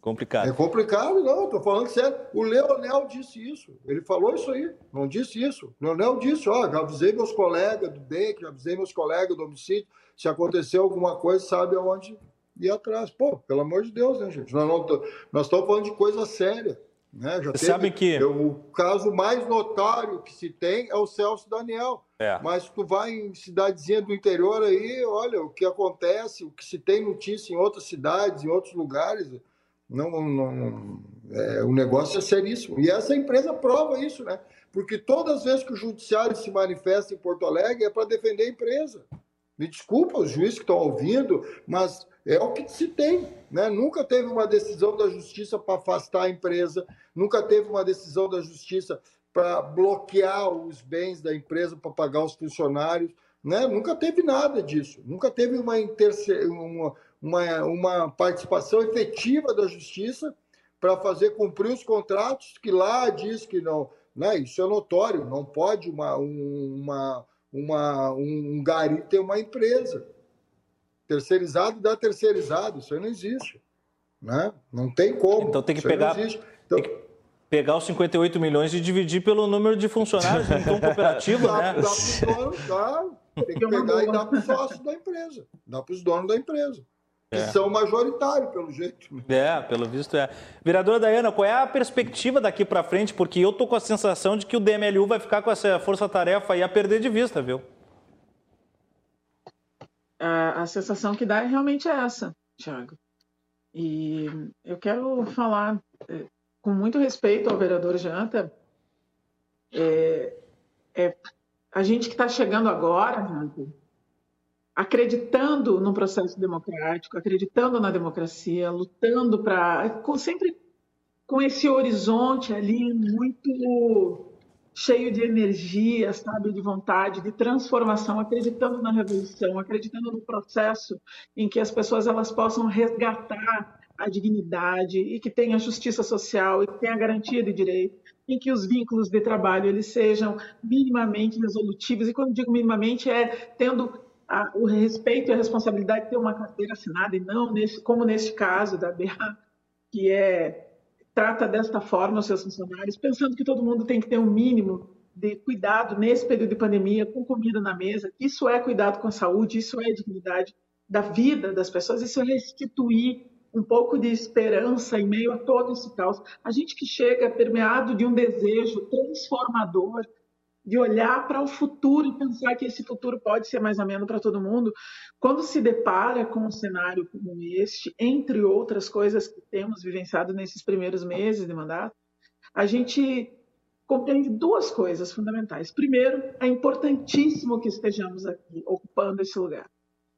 Complicado. É complicado, não, estou falando sério. O Leonel disse isso. Ele falou isso aí, não disse isso. O Leonel disse: ó, já avisei meus colegas do DEC, já avisei meus colegas do homicídio. Se acontecer alguma coisa, sabe aonde ir atrás. Pô, pelo amor de Deus, né, gente? Nós, não, nós estamos falando de coisa séria. Né? Já Você sabe que. O caso mais notório que se tem é o Celso Daniel. É. Mas tu vai em cidadezinha do interior aí, olha o que acontece, o que se tem notícia em outras cidades, em outros lugares. Não, não, é, o negócio é seríssimo. E essa empresa prova isso, né? Porque todas as vezes que o judiciário se manifesta em Porto Alegre é para defender a empresa. Me desculpa os juízes que estão ouvindo, mas é o que se tem. Né? Nunca teve uma decisão da justiça para afastar a empresa, nunca teve uma decisão da justiça para bloquear os bens da empresa para pagar os funcionários. Né? Nunca teve nada disso. Nunca teve uma, interse... uma, uma, uma participação efetiva da justiça para fazer cumprir os contratos que lá diz que não. Né? Isso é notório, não pode uma, uma, uma, um gari ter uma empresa. Terceirizado dá terceirizado, isso aí não existe. Né? Não tem como. Então tem que pegar. Então, tem que pegar os 58 milhões e dividir pelo número de funcionários então cooperativo, dá, né? Dá pro dono, dá, tem que pegar e dar para os sócios da empresa, dá para os donos da empresa que é. são majoritários, pelo jeito. É, pelo visto é. Vereadora Dayana, qual é a perspectiva daqui para frente? Porque eu tô com a sensação de que o DMLU vai ficar com essa força-tarefa aí a perder de vista, viu? A, a sensação que dá é realmente essa, Tiago. E eu quero falar é, com muito respeito ao vereador Janta. É, é a gente que está chegando agora, Janta, acreditando no processo democrático, acreditando na democracia, lutando para sempre com esse horizonte ali muito cheio de energia, sabe, de vontade, de transformação, acreditando na revolução, acreditando no processo em que as pessoas elas possam resgatar a dignidade e que tenha justiça social e que tenha garantia de direito, em que os vínculos de trabalho eles sejam minimamente resolutivos. E quando digo minimamente é tendo a, o respeito e a responsabilidade de ter uma carteira assinada e não nesse, como neste caso da BA, que é trata desta forma os seus funcionários, pensando que todo mundo tem que ter um mínimo de cuidado nesse período de pandemia, com comida na mesa. Isso é cuidado com a saúde, isso é dignidade da vida das pessoas, isso é restituir um pouco de esperança em meio a todo esse caos. A gente que chega permeado de um desejo transformador, de olhar para o futuro e pensar que esse futuro pode ser mais ameno para todo mundo, quando se depara com um cenário como este, entre outras coisas que temos vivenciado nesses primeiros meses de mandato, a gente compreende duas coisas fundamentais. Primeiro, é importantíssimo que estejamos aqui ocupando esse lugar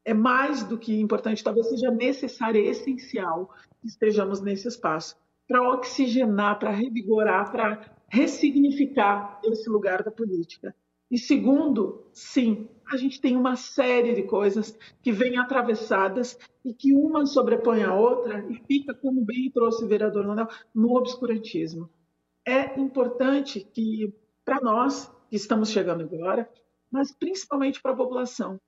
é mais do que importante, talvez seja necessário, essencial que estejamos nesse espaço para oxigenar, para revigorar, para ressignificar esse lugar da política. E segundo, sim, a gente tem uma série de coisas que vêm atravessadas e que uma sobrepõe a outra e fica, como bem trouxe o vereador Manuel, no obscurantismo. É importante que, para nós que estamos chegando agora, mas principalmente para a população,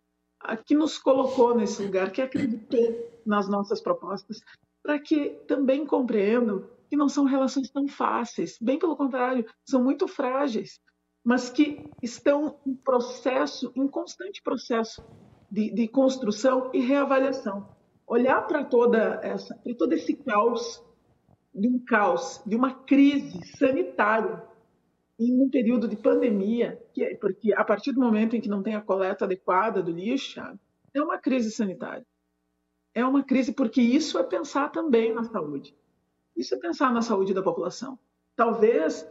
que nos colocou nesse lugar, que acreditou nas nossas propostas, para que também compreendam que não são relações tão fáceis, bem pelo contrário, são muito frágeis, mas que estão em processo, em constante processo de, de construção e reavaliação. Olhar para toda essa, para todo esse caos, de um caos, de uma crise sanitária em um período de pandemia, que é, porque a partir do momento em que não tem a coleta adequada do lixo, é uma crise sanitária. É uma crise porque isso é pensar também na saúde. Isso é pensar na saúde da população. Talvez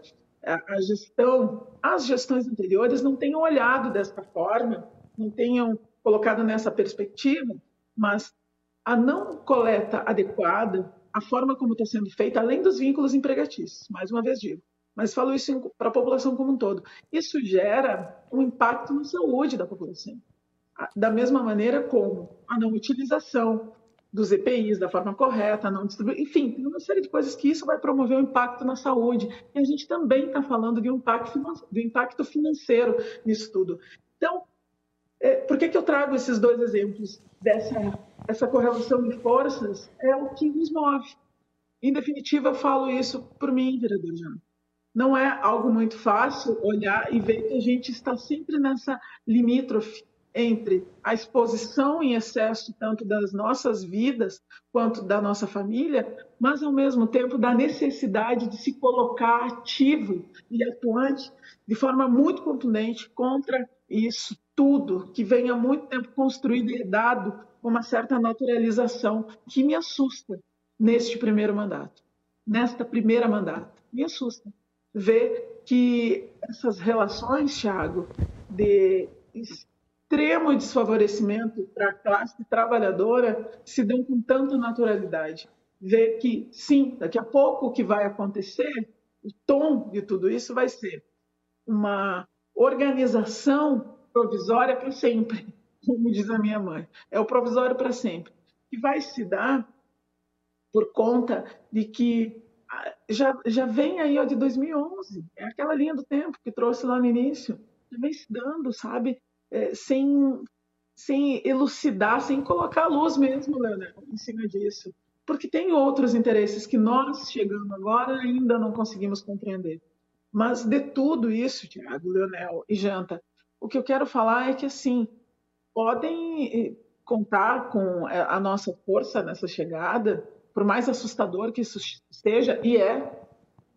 a gestão, as gestões anteriores não tenham olhado dessa forma, não tenham colocado nessa perspectiva, mas a não coleta adequada, a forma como está sendo feita, além dos vínculos empregatícios, mais uma vez digo, mas falo isso para a população como um todo. Isso gera um impacto na saúde da população. Da mesma maneira como a não utilização dos EPIs da forma correta, não distribuir, enfim, tem uma série de coisas que isso vai promover um impacto na saúde. E a gente também está falando de um impacto, do impacto financeiro nisso tudo. Então, é, por que, que eu trago esses dois exemplos dessa essa correlação de forças? É o que nos move. Em definitiva, eu falo isso por mim, vereador Jean não é algo muito fácil olhar e ver que a gente está sempre nessa limítrofe entre a exposição em excesso tanto das nossas vidas quanto da nossa família, mas ao mesmo tempo da necessidade de se colocar ativo e atuante de forma muito contundente contra isso tudo que vem há muito tempo construído e dado com uma certa naturalização que me assusta neste primeiro mandato, nesta primeira mandato, me assusta ver que essas relações, Thiago, de extremo desfavorecimento para a classe trabalhadora se dão com tanta naturalidade. Ver que, sim, daqui a pouco o que vai acontecer, o tom de tudo isso vai ser uma organização provisória para sempre, como diz a minha mãe. É o provisório para sempre, que vai se dar por conta de que já, já vem aí ó, de 2011, é aquela linha do tempo que trouxe lá no início, já vem se dando, sabe, é, sem, sem elucidar, sem colocar a luz mesmo, Leonel, em cima disso. Porque tem outros interesses que nós, chegando agora, ainda não conseguimos compreender. Mas de tudo isso, Tiago, Leonel e Janta, o que eu quero falar é que, assim, podem eh, contar com eh, a nossa força nessa chegada, por mais assustador que isso esteja, e é,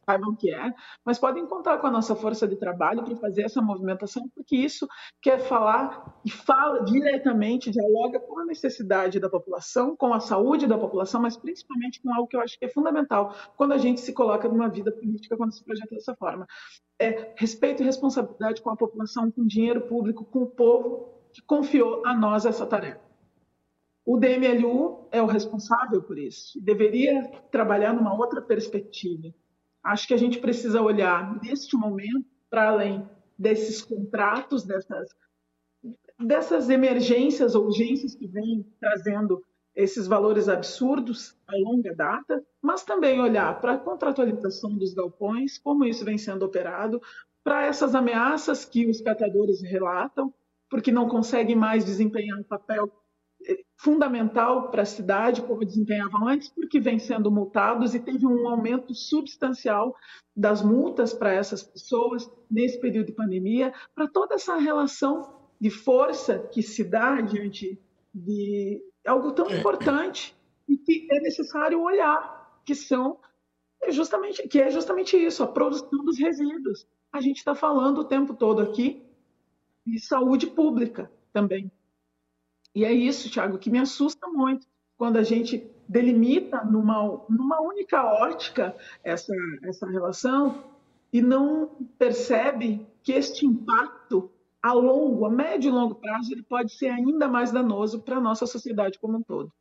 saibam que é, mas podem contar com a nossa força de trabalho para fazer essa movimentação, porque isso quer falar e fala diretamente, dialoga com a necessidade da população, com a saúde da população, mas principalmente com algo que eu acho que é fundamental quando a gente se coloca numa vida política, quando se projeta dessa forma. É respeito e responsabilidade com a população, com o dinheiro público, com o povo que confiou a nós essa tarefa. O DMLU é o responsável por isso. Deveria trabalhar numa outra perspectiva. Acho que a gente precisa olhar neste momento para além desses contratos, dessas, dessas emergências, urgências que vêm trazendo esses valores absurdos a longa data, mas também olhar para a contratualização dos galpões, como isso vem sendo operado, para essas ameaças que os catadores relatam, porque não conseguem mais desempenhar um papel fundamental para a cidade, como desempenhavam antes, porque vem sendo multados e teve um aumento substancial das multas para essas pessoas nesse período de pandemia, para toda essa relação de força que se dá diante de algo tão importante e que é necessário olhar, que são é justamente que é justamente isso, a produção dos resíduos. A gente está falando o tempo todo aqui de saúde pública também. E é isso, Tiago, que me assusta muito quando a gente delimita numa, numa única ótica essa, essa relação e não percebe que este impacto a longo, a médio e longo prazo, ele pode ser ainda mais danoso para a nossa sociedade como um todo.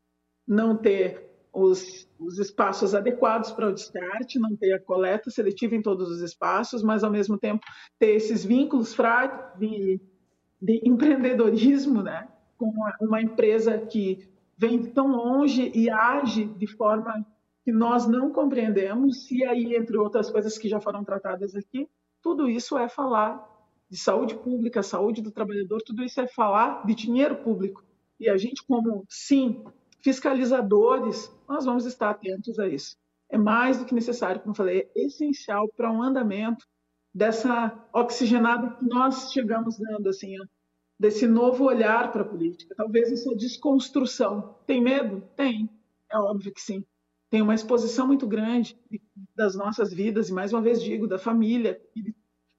Não ter os, os espaços adequados para o descarte, não ter a coleta seletiva em todos os espaços, mas, ao mesmo tempo, ter esses vínculos fracos de, de empreendedorismo, né? Com uma, uma empresa que vem tão longe e age de forma que nós não compreendemos, e aí, entre outras coisas que já foram tratadas aqui, tudo isso é falar de saúde pública, saúde do trabalhador, tudo isso é falar de dinheiro público. E a gente, como, sim, fiscalizadores, nós vamos estar atentos a isso. É mais do que necessário, como eu falei, é essencial para um andamento dessa oxigenada que nós chegamos dando, assim, desse novo olhar para a política, talvez essa desconstrução. Tem medo? Tem, é óbvio que sim. Tem uma exposição muito grande das nossas vidas, e mais uma vez digo, da família e de,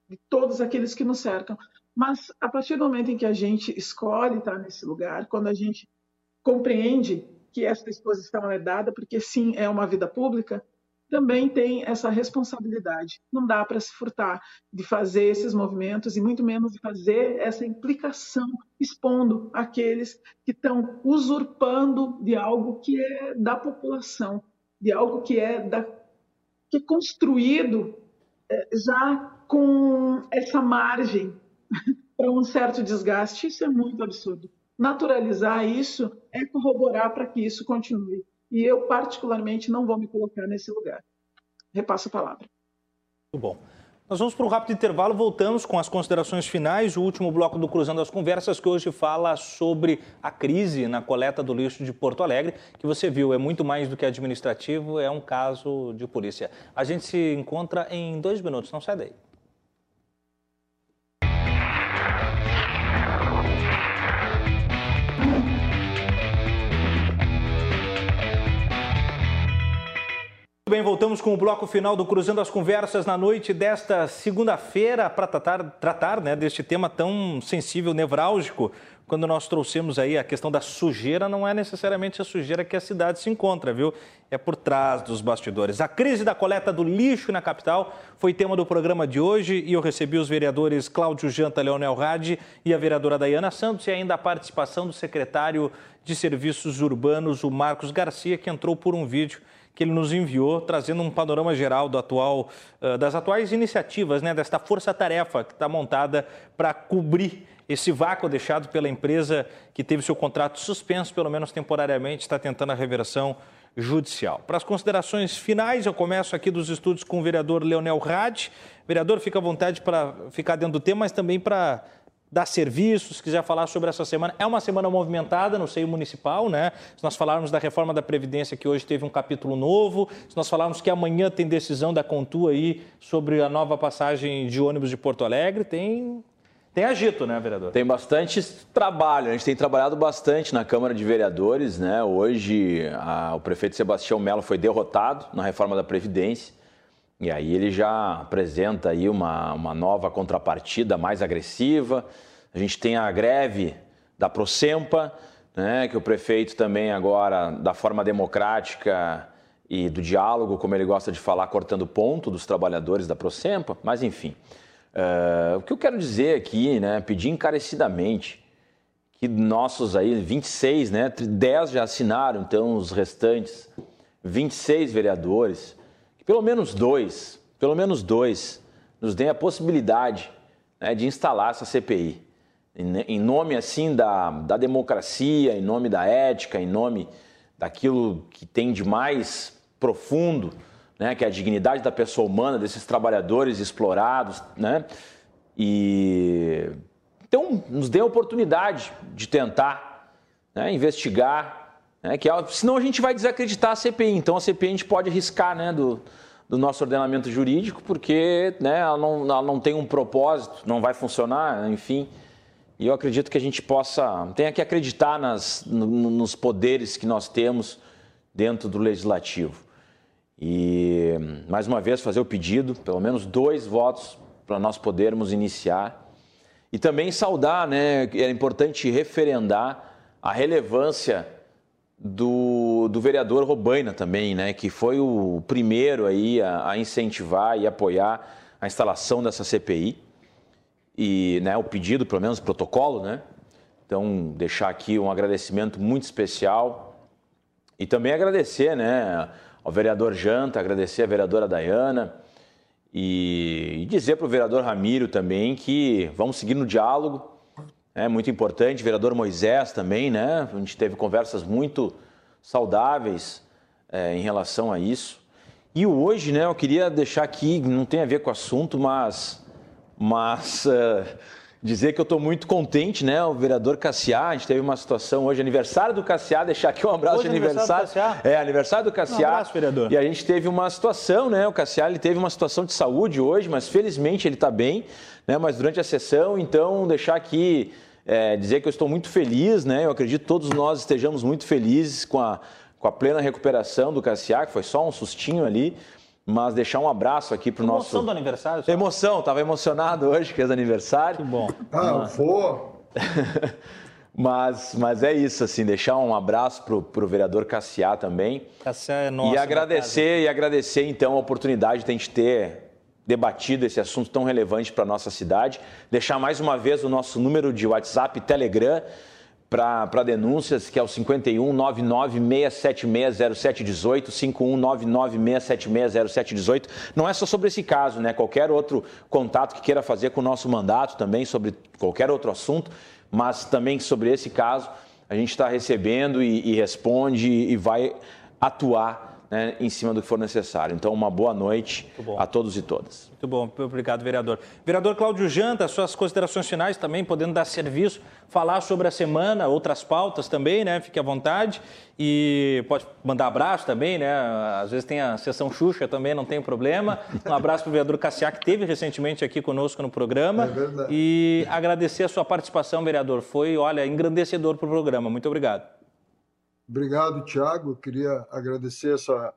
de todos aqueles que nos cercam. Mas a partir do momento em que a gente escolhe estar nesse lugar, quando a gente compreende que essa exposição é dada, porque sim, é uma vida pública, também tem essa responsabilidade. Não dá para se furtar de fazer esses movimentos e muito menos de fazer essa implicação, expondo aqueles que estão usurpando de algo que é da população, de algo que é da que é construído é, já com essa margem para um certo desgaste. Isso é muito absurdo. Naturalizar isso é corroborar para que isso continue. E eu, particularmente, não vou me colocar nesse lugar. Repasso a palavra. Muito bom. Nós vamos para um rápido intervalo, voltamos com as considerações finais, o último bloco do Cruzando as Conversas, que hoje fala sobre a crise na coleta do lixo de Porto Alegre, que você viu, é muito mais do que administrativo, é um caso de polícia. A gente se encontra em dois minutos, não sai daí. Bem, voltamos com o bloco final do Cruzando as Conversas na noite desta segunda-feira para tratar, tratar né, deste tema tão sensível, nevrálgico. Quando nós trouxemos aí a questão da sujeira, não é necessariamente a sujeira que a cidade se encontra, viu? É por trás dos bastidores. A crise da coleta do lixo na capital foi tema do programa de hoje e eu recebi os vereadores Cláudio Janta, Leonel Rade e a vereadora Dayana Santos e ainda a participação do secretário de Serviços Urbanos, o Marcos Garcia, que entrou por um vídeo que ele nos enviou, trazendo um panorama geral do atual, das atuais iniciativas, né, desta força-tarefa que está montada para cobrir esse vácuo deixado pela empresa que teve seu contrato suspenso, pelo menos temporariamente, está tentando a reversão judicial. Para as considerações finais, eu começo aqui dos estudos com o vereador Leonel Rad. Vereador, fica à vontade para ficar dentro do tema, mas também para dar serviços, se quiser falar sobre essa semana. É uma semana movimentada no seio municipal, né? Se nós falarmos da reforma da Previdência, que hoje teve um capítulo novo, se nós falarmos que amanhã tem decisão da Contua aí sobre a nova passagem de ônibus de Porto Alegre, tem. Tem agito, né, vereador? Tem bastante trabalho. A gente tem trabalhado bastante na Câmara de Vereadores, né? Hoje a, o prefeito Sebastião Melo foi derrotado na reforma da Previdência. E aí ele já apresenta aí uma, uma nova contrapartida mais agressiva. A gente tem a greve da Procempa, né, que o prefeito também agora, da forma democrática e do diálogo, como ele gosta de falar, cortando ponto dos trabalhadores da Procempa, mas enfim. Uh, o que eu quero dizer aqui, né, pedir encarecidamente que nossos aí, 26, né, 10 já assinaram, então os restantes 26 vereadores, pelo menos dois, pelo menos dois, nos deem a possibilidade né, de instalar essa CPI. Em nome assim da, da democracia, em nome da ética, em nome daquilo que tem de mais profundo, né, que é a dignidade da pessoa humana, desses trabalhadores explorados, né? E então nos dê a oportunidade de tentar né, investigar né, que é, senão a gente vai desacreditar a CPI. Então a CPI a gente pode riscar né, do, do nosso ordenamento jurídico, porque né, ela, não, ela não tem um propósito, não vai funcionar, enfim. E eu acredito que a gente possa, tenha que acreditar nas, no, nos poderes que nós temos dentro do legislativo. E mais uma vez fazer o pedido, pelo menos dois votos para nós podermos iniciar. E também saudar, né, é importante referendar a relevância do, do vereador Robaina também, né, que foi o primeiro aí a, a incentivar e apoiar a instalação dessa CPI e né, o pedido, pelo menos o protocolo, né? Então, deixar aqui um agradecimento muito especial e também agradecer, né, ao vereador Janta, agradecer à vereadora Dayana e, e dizer para o vereador Ramiro também que vamos seguir no diálogo, é muito importante, vereador Moisés também, né? A gente teve conversas muito saudáveis é, em relação a isso. E hoje, né, eu queria deixar aqui, não tem a ver com o assunto, mas, mas uh, dizer que eu estou muito contente, né? O vereador Cassiá, a gente teve uma situação hoje, aniversário do Cassiá, deixar aqui um abraço hoje de aniversário. aniversário é, aniversário do Cassiá. Um abraço, vereador. E a gente teve uma situação, né? O Cassiá ele teve uma situação de saúde hoje, mas felizmente ele está bem, né? Mas durante a sessão, então, deixar aqui. É, dizer que eu estou muito feliz, né? Eu acredito que todos nós estejamos muito felizes com a, com a plena recuperação do Cassiá, que foi só um sustinho ali, mas deixar um abraço aqui para o nosso. Emoção do aniversário? Só? Emoção, estava emocionado hoje que é aniversário. Que bom. Ah, mas... vou. mas, mas é isso, assim, deixar um abraço para o vereador Cassiá também. Cassiá é nosso. E agradecer, e agradecer então a oportunidade de a gente ter debatido esse assunto tão relevante para a nossa cidade. Deixar mais uma vez o nosso número de WhatsApp e Telegram para denúncias, que é o 51 99 6760718, 51 99 6760718. Não é só sobre esse caso, né? Qualquer outro contato que queira fazer com o nosso mandato também, sobre qualquer outro assunto, mas também sobre esse caso, a gente está recebendo e, e responde e vai atuar né, em cima do que for necessário. Então, uma boa noite a todos e todas. Muito bom, obrigado, vereador. Vereador Cláudio Janta, suas considerações finais também, podendo dar serviço, falar sobre a semana, outras pautas também, né? Fique à vontade. E pode mandar abraço também, né? Às vezes tem a sessão Xuxa também, não tem problema. Um abraço para o vereador Cassiá, que esteve recentemente aqui conosco no programa. É verdade. E agradecer a sua participação, vereador. Foi, olha, engrandecedor para o programa. Muito obrigado. Obrigado, Tiago. Queria agradecer essa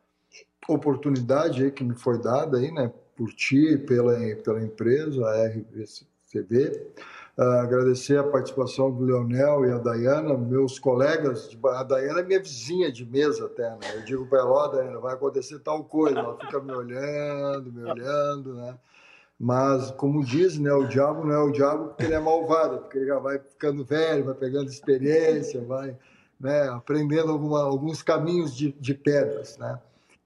oportunidade aí que me foi dada aí, né, por ti, pela, pela empresa, a RVCV. Uh, ah, agradecer a participação do Leonel e a Dayana, meus colegas. De, a Dayana é minha vizinha de mesa até, né? Eu digo para ela, ó, oh, Dayana, vai acontecer tal coisa. Ela fica me olhando, me olhando, né? Mas, como diz, né, o diabo não é o diabo porque ele é malvado, porque ele já vai ficando velho, vai pegando experiência, vai né, aprendendo alguma, alguns caminhos de, de, pedras. Né?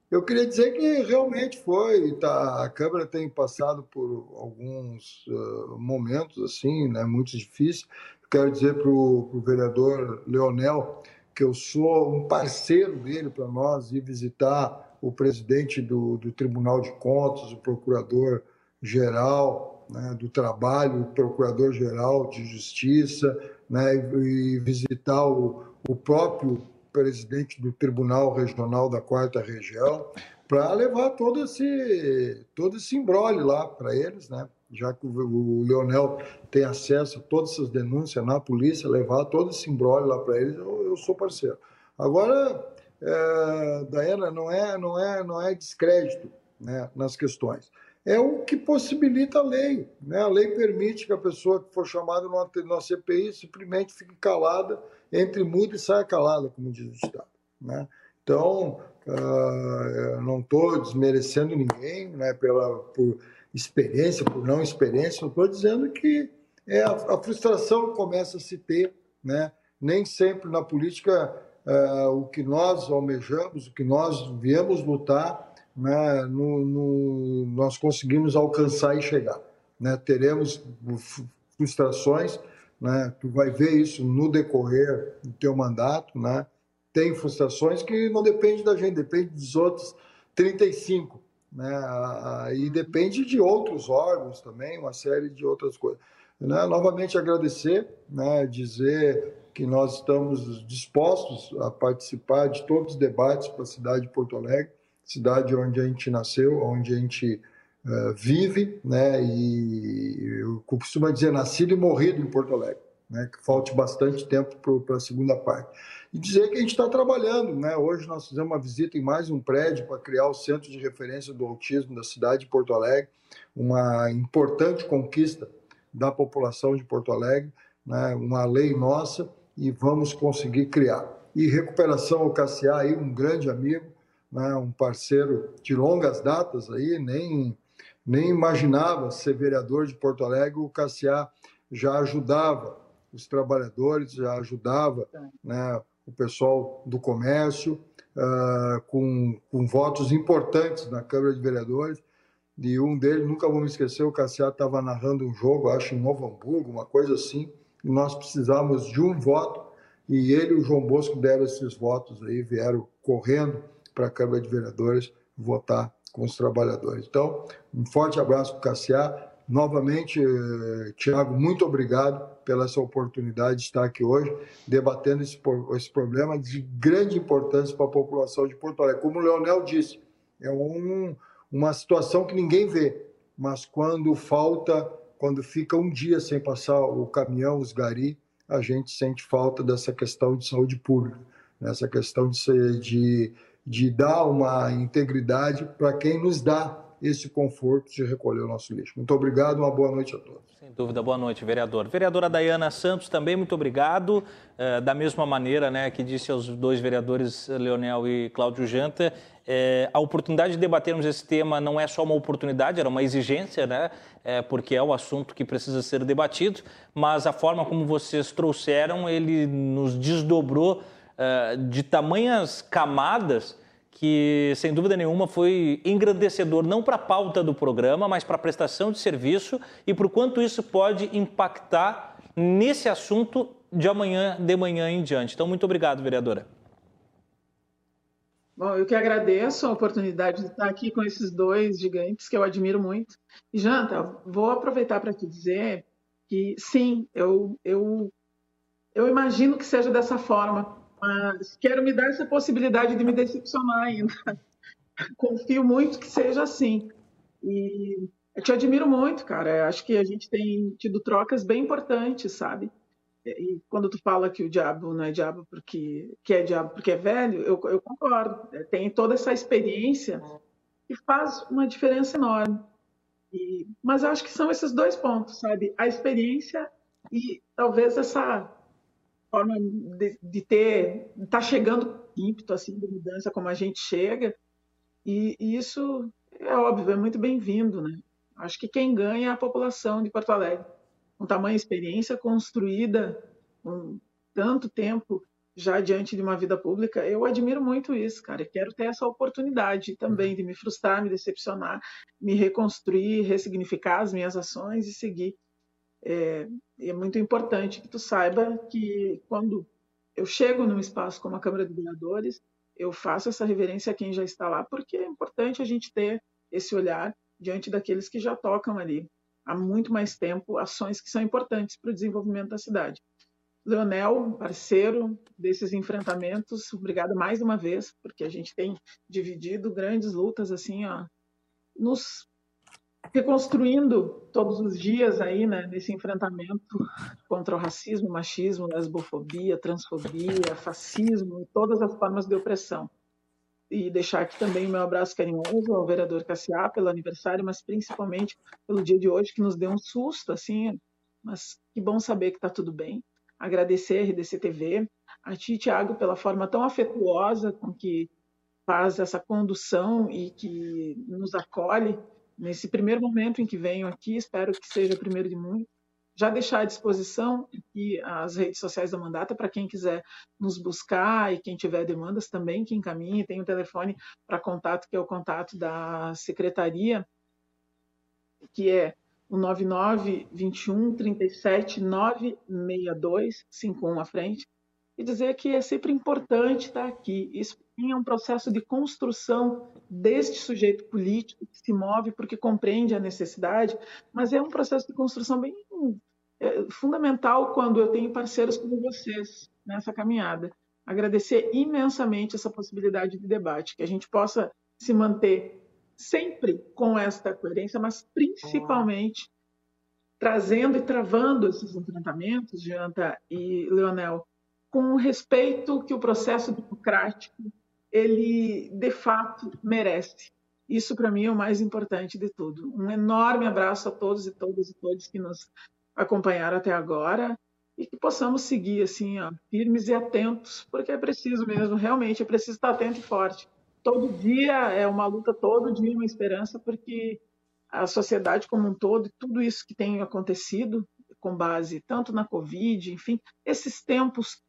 Eu queria dizer que realmente foi, tá, a Câmara tem passado por alguns uh, momentos assim, né, muito difíceis. Quero dizer para o vereador Leonel que eu sou um parceiro dele para nós ir visitar o presidente do, do Tribunal de Contas, o procurador-geral né, do Trabalho, procurador-geral de Justiça, né, e visitar o, o próprio presidente do Tribunal Regional da Quarta Região, para levar todo esse, todo esse embrólio lá para eles, né? já que o Leonel tem acesso a todas essas denúncias na polícia, levar todo esse embrólio lá para eles, eu, eu, sou parceiro. Agora, é, não é, não é, não é descrédito né, nas questões é o que possibilita a lei. Né? A lei permite que a pessoa que for chamada numa, CPI simplesmente fique calada, entre mudo e saia calada, como diz o Estado. Né? Então, uh, não estou desmerecendo ninguém né, pela, por experiência, por não experiência, estou dizendo que é a, a, frustração começa a se ter. Né? Nem sempre na política uh, o que nós almejamos, o que nós viemos lutar, né, no, no, nós conseguimos alcançar e chegar. Né? Teremos frustrações, né? tu vai ver isso no decorrer do teu mandato, né? tem frustrações que não depende da gente, depende dos outros 35, né? e depende de outros órgãos também, uma série de outras coisas. Né? Novamente agradecer, né? dizer que nós estamos dispostos a participar de todos os debates para a cidade de Porto Alegre, cidade onde a gente nasceu, onde a gente uh, vive, né? E eu costumo dizer nascido e morrido em Porto Alegre, né, que falte bastante tempo para a segunda parte. E dizer que a gente está trabalhando. Né? Hoje nós fizemos uma visita em mais um prédio para criar o Centro de Referência do Autismo da cidade de Porto Alegre, uma importante conquista da população de Porto Alegre, né? uma lei nossa, e vamos conseguir criar. E recuperação ao Cassiá, aí, um grande amigo, né? um parceiro de longas datas, aí, nem, nem imaginava ser vereador de Porto Alegre, o Cassiá já ajudava os trabalhadores, já ajudava né, o pessoal do comércio, uh, com, com votos importantes na Câmara de Vereadores. E um deles, nunca vou me esquecer, o Cassiá estava narrando um jogo, acho em Novo Hamburgo, uma coisa assim, e nós precisávamos de um voto, e ele e o João Bosco deram esses votos aí, vieram correndo para a Câmara de Vereadores votar com os trabalhadores. Então, um forte abraço para o Cassiá. Novamente, eh, Tiago, muito obrigado pela essa oportunidade de estar aqui hoje debatendo esse, esse problema de grande importância para a população de Porto Alegre. Como o Leonel disse, é um, uma situação que ninguém vê, mas quando falta, quando fica um dia sem passar o caminhão, os gari, a gente sente falta dessa questão de saúde pública, nessa questão de, de, de dar uma integridade para quem nos dá esse conforto de recolher o nosso lixo. Muito obrigado, uma boa noite a todos. Sem dúvida, boa noite, vereador. Vereadora Dayana Santos, também muito obrigado. É, da mesma maneira né, que disse aos dois vereadores, Leonel e Cláudio Janta, é, a oportunidade de debatermos esse tema não é só uma oportunidade, era uma exigência, né, é, porque é o assunto que precisa ser debatido, mas a forma como vocês trouxeram, ele nos desdobrou de tamanhas camadas que, sem dúvida nenhuma, foi engrandecedor não para a pauta do programa, mas para a prestação de serviço e por quanto isso pode impactar nesse assunto de amanhã, de manhã em diante. Então, muito obrigado, vereadora. Bom, eu que agradeço a oportunidade de estar aqui com esses dois gigantes que eu admiro muito. E, Janta, vou aproveitar para te dizer que, sim, eu, eu, eu imagino que seja dessa forma mas quero me dar essa possibilidade de me decepcionar ainda. Confio muito que seja assim. E eu te admiro muito, cara. Eu acho que a gente tem tido trocas bem importantes, sabe? E quando tu fala que o diabo não é diabo porque que é diabo porque é velho, eu, eu concordo. Tem toda essa experiência e faz uma diferença enorme. E, mas acho que são esses dois pontos, sabe? A experiência e talvez essa forma de, de ter, tá chegando ímpeto assim de mudança como a gente chega, e, e isso é óbvio, é muito bem-vindo, né? Acho que quem ganha é a população de Porto Alegre, com tamanha experiência construída, com tanto tempo já diante de uma vida pública, eu admiro muito isso, cara. Eu quero ter essa oportunidade também de me frustrar, me decepcionar, me reconstruir, ressignificar as minhas ações e seguir é, é muito importante que tu saiba que quando eu chego num espaço como a Câmara de Vereadores, eu faço essa reverência a quem já está lá, porque é importante a gente ter esse olhar diante daqueles que já tocam ali há muito mais tempo ações que são importantes para o desenvolvimento da cidade. Leonel, parceiro desses enfrentamentos, obrigada mais uma vez, porque a gente tem dividido grandes lutas assim, ó, nos reconstruindo todos os dias aí, né, nesse enfrentamento contra o racismo, machismo, lesbofobia, transfobia, fascismo e todas as formas de opressão. E deixar aqui também o meu abraço carinhoso ao vereador Cassiá pelo aniversário, mas principalmente pelo dia de hoje que nos deu um susto, assim, mas que bom saber que está tudo bem. Agradecer a RDC TV, a ti, Tiago, pela forma tão afetuosa com que faz essa condução e que nos acolhe nesse primeiro momento em que venho aqui, espero que seja o primeiro de muitos, já deixar à disposição aqui as redes sociais da Mandata para quem quiser nos buscar e quem tiver demandas também que encaminhe. Tem o um telefone para contato, que é o contato da secretaria, que é o 99 21 37 962 51 à frente e dizer que é sempre importante estar aqui. Isso é um processo de construção deste sujeito político que se move porque compreende a necessidade, mas é um processo de construção bem é, fundamental quando eu tenho parceiros como vocês nessa caminhada. Agradecer imensamente essa possibilidade de debate, que a gente possa se manter sempre com esta coerência, mas principalmente trazendo e travando esses enfrentamentos, Janta e Leonel, com o respeito que o processo democrático ele de fato merece. Isso para mim é o mais importante de tudo. Um enorme abraço a todos e todas e todos que nos acompanharam até agora e que possamos seguir assim, ó, firmes e atentos, porque é preciso mesmo, realmente é preciso estar atento e forte. Todo dia é uma luta, todo dia é uma esperança, porque a sociedade como um todo, tudo isso que tem acontecido com base tanto na Covid, enfim, esses tempos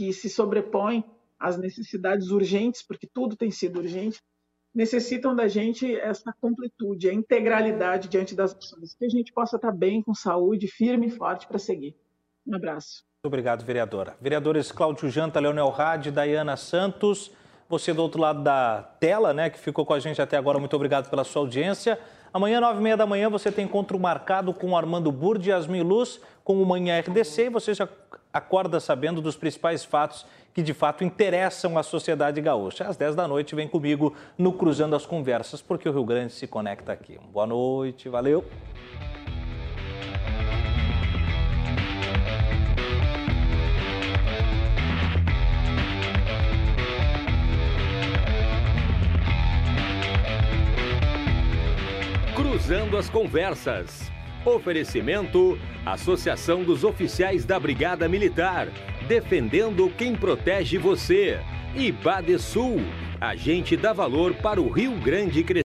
que se sobrepõem às necessidades urgentes, porque tudo tem sido urgente, necessitam da gente essa completude, a integralidade diante das ações, que a gente possa estar bem, com saúde, firme e forte para seguir. Um abraço. Muito obrigado, vereadora. Vereadores Cláudio Janta, Leonel Rade, Dayana Santos, você do outro lado da tela, né, que ficou com a gente até agora, muito obrigado pela sua audiência. Amanhã, nove e meia da manhã, você tem encontro marcado com Armando Burdi e Yasmin Luz, com o Manhã RDC, e você já acorda sabendo dos principais fatos que de fato interessam a sociedade gaúcha. Às 10 da noite, vem comigo no Cruzando as Conversas, porque o Rio Grande se conecta aqui. Boa noite, valeu! Cruzando as Conversas. Oferecimento: Associação dos Oficiais da Brigada Militar. Defendendo quem protege você. E Badesul. Agente dá valor para o Rio Grande crescer.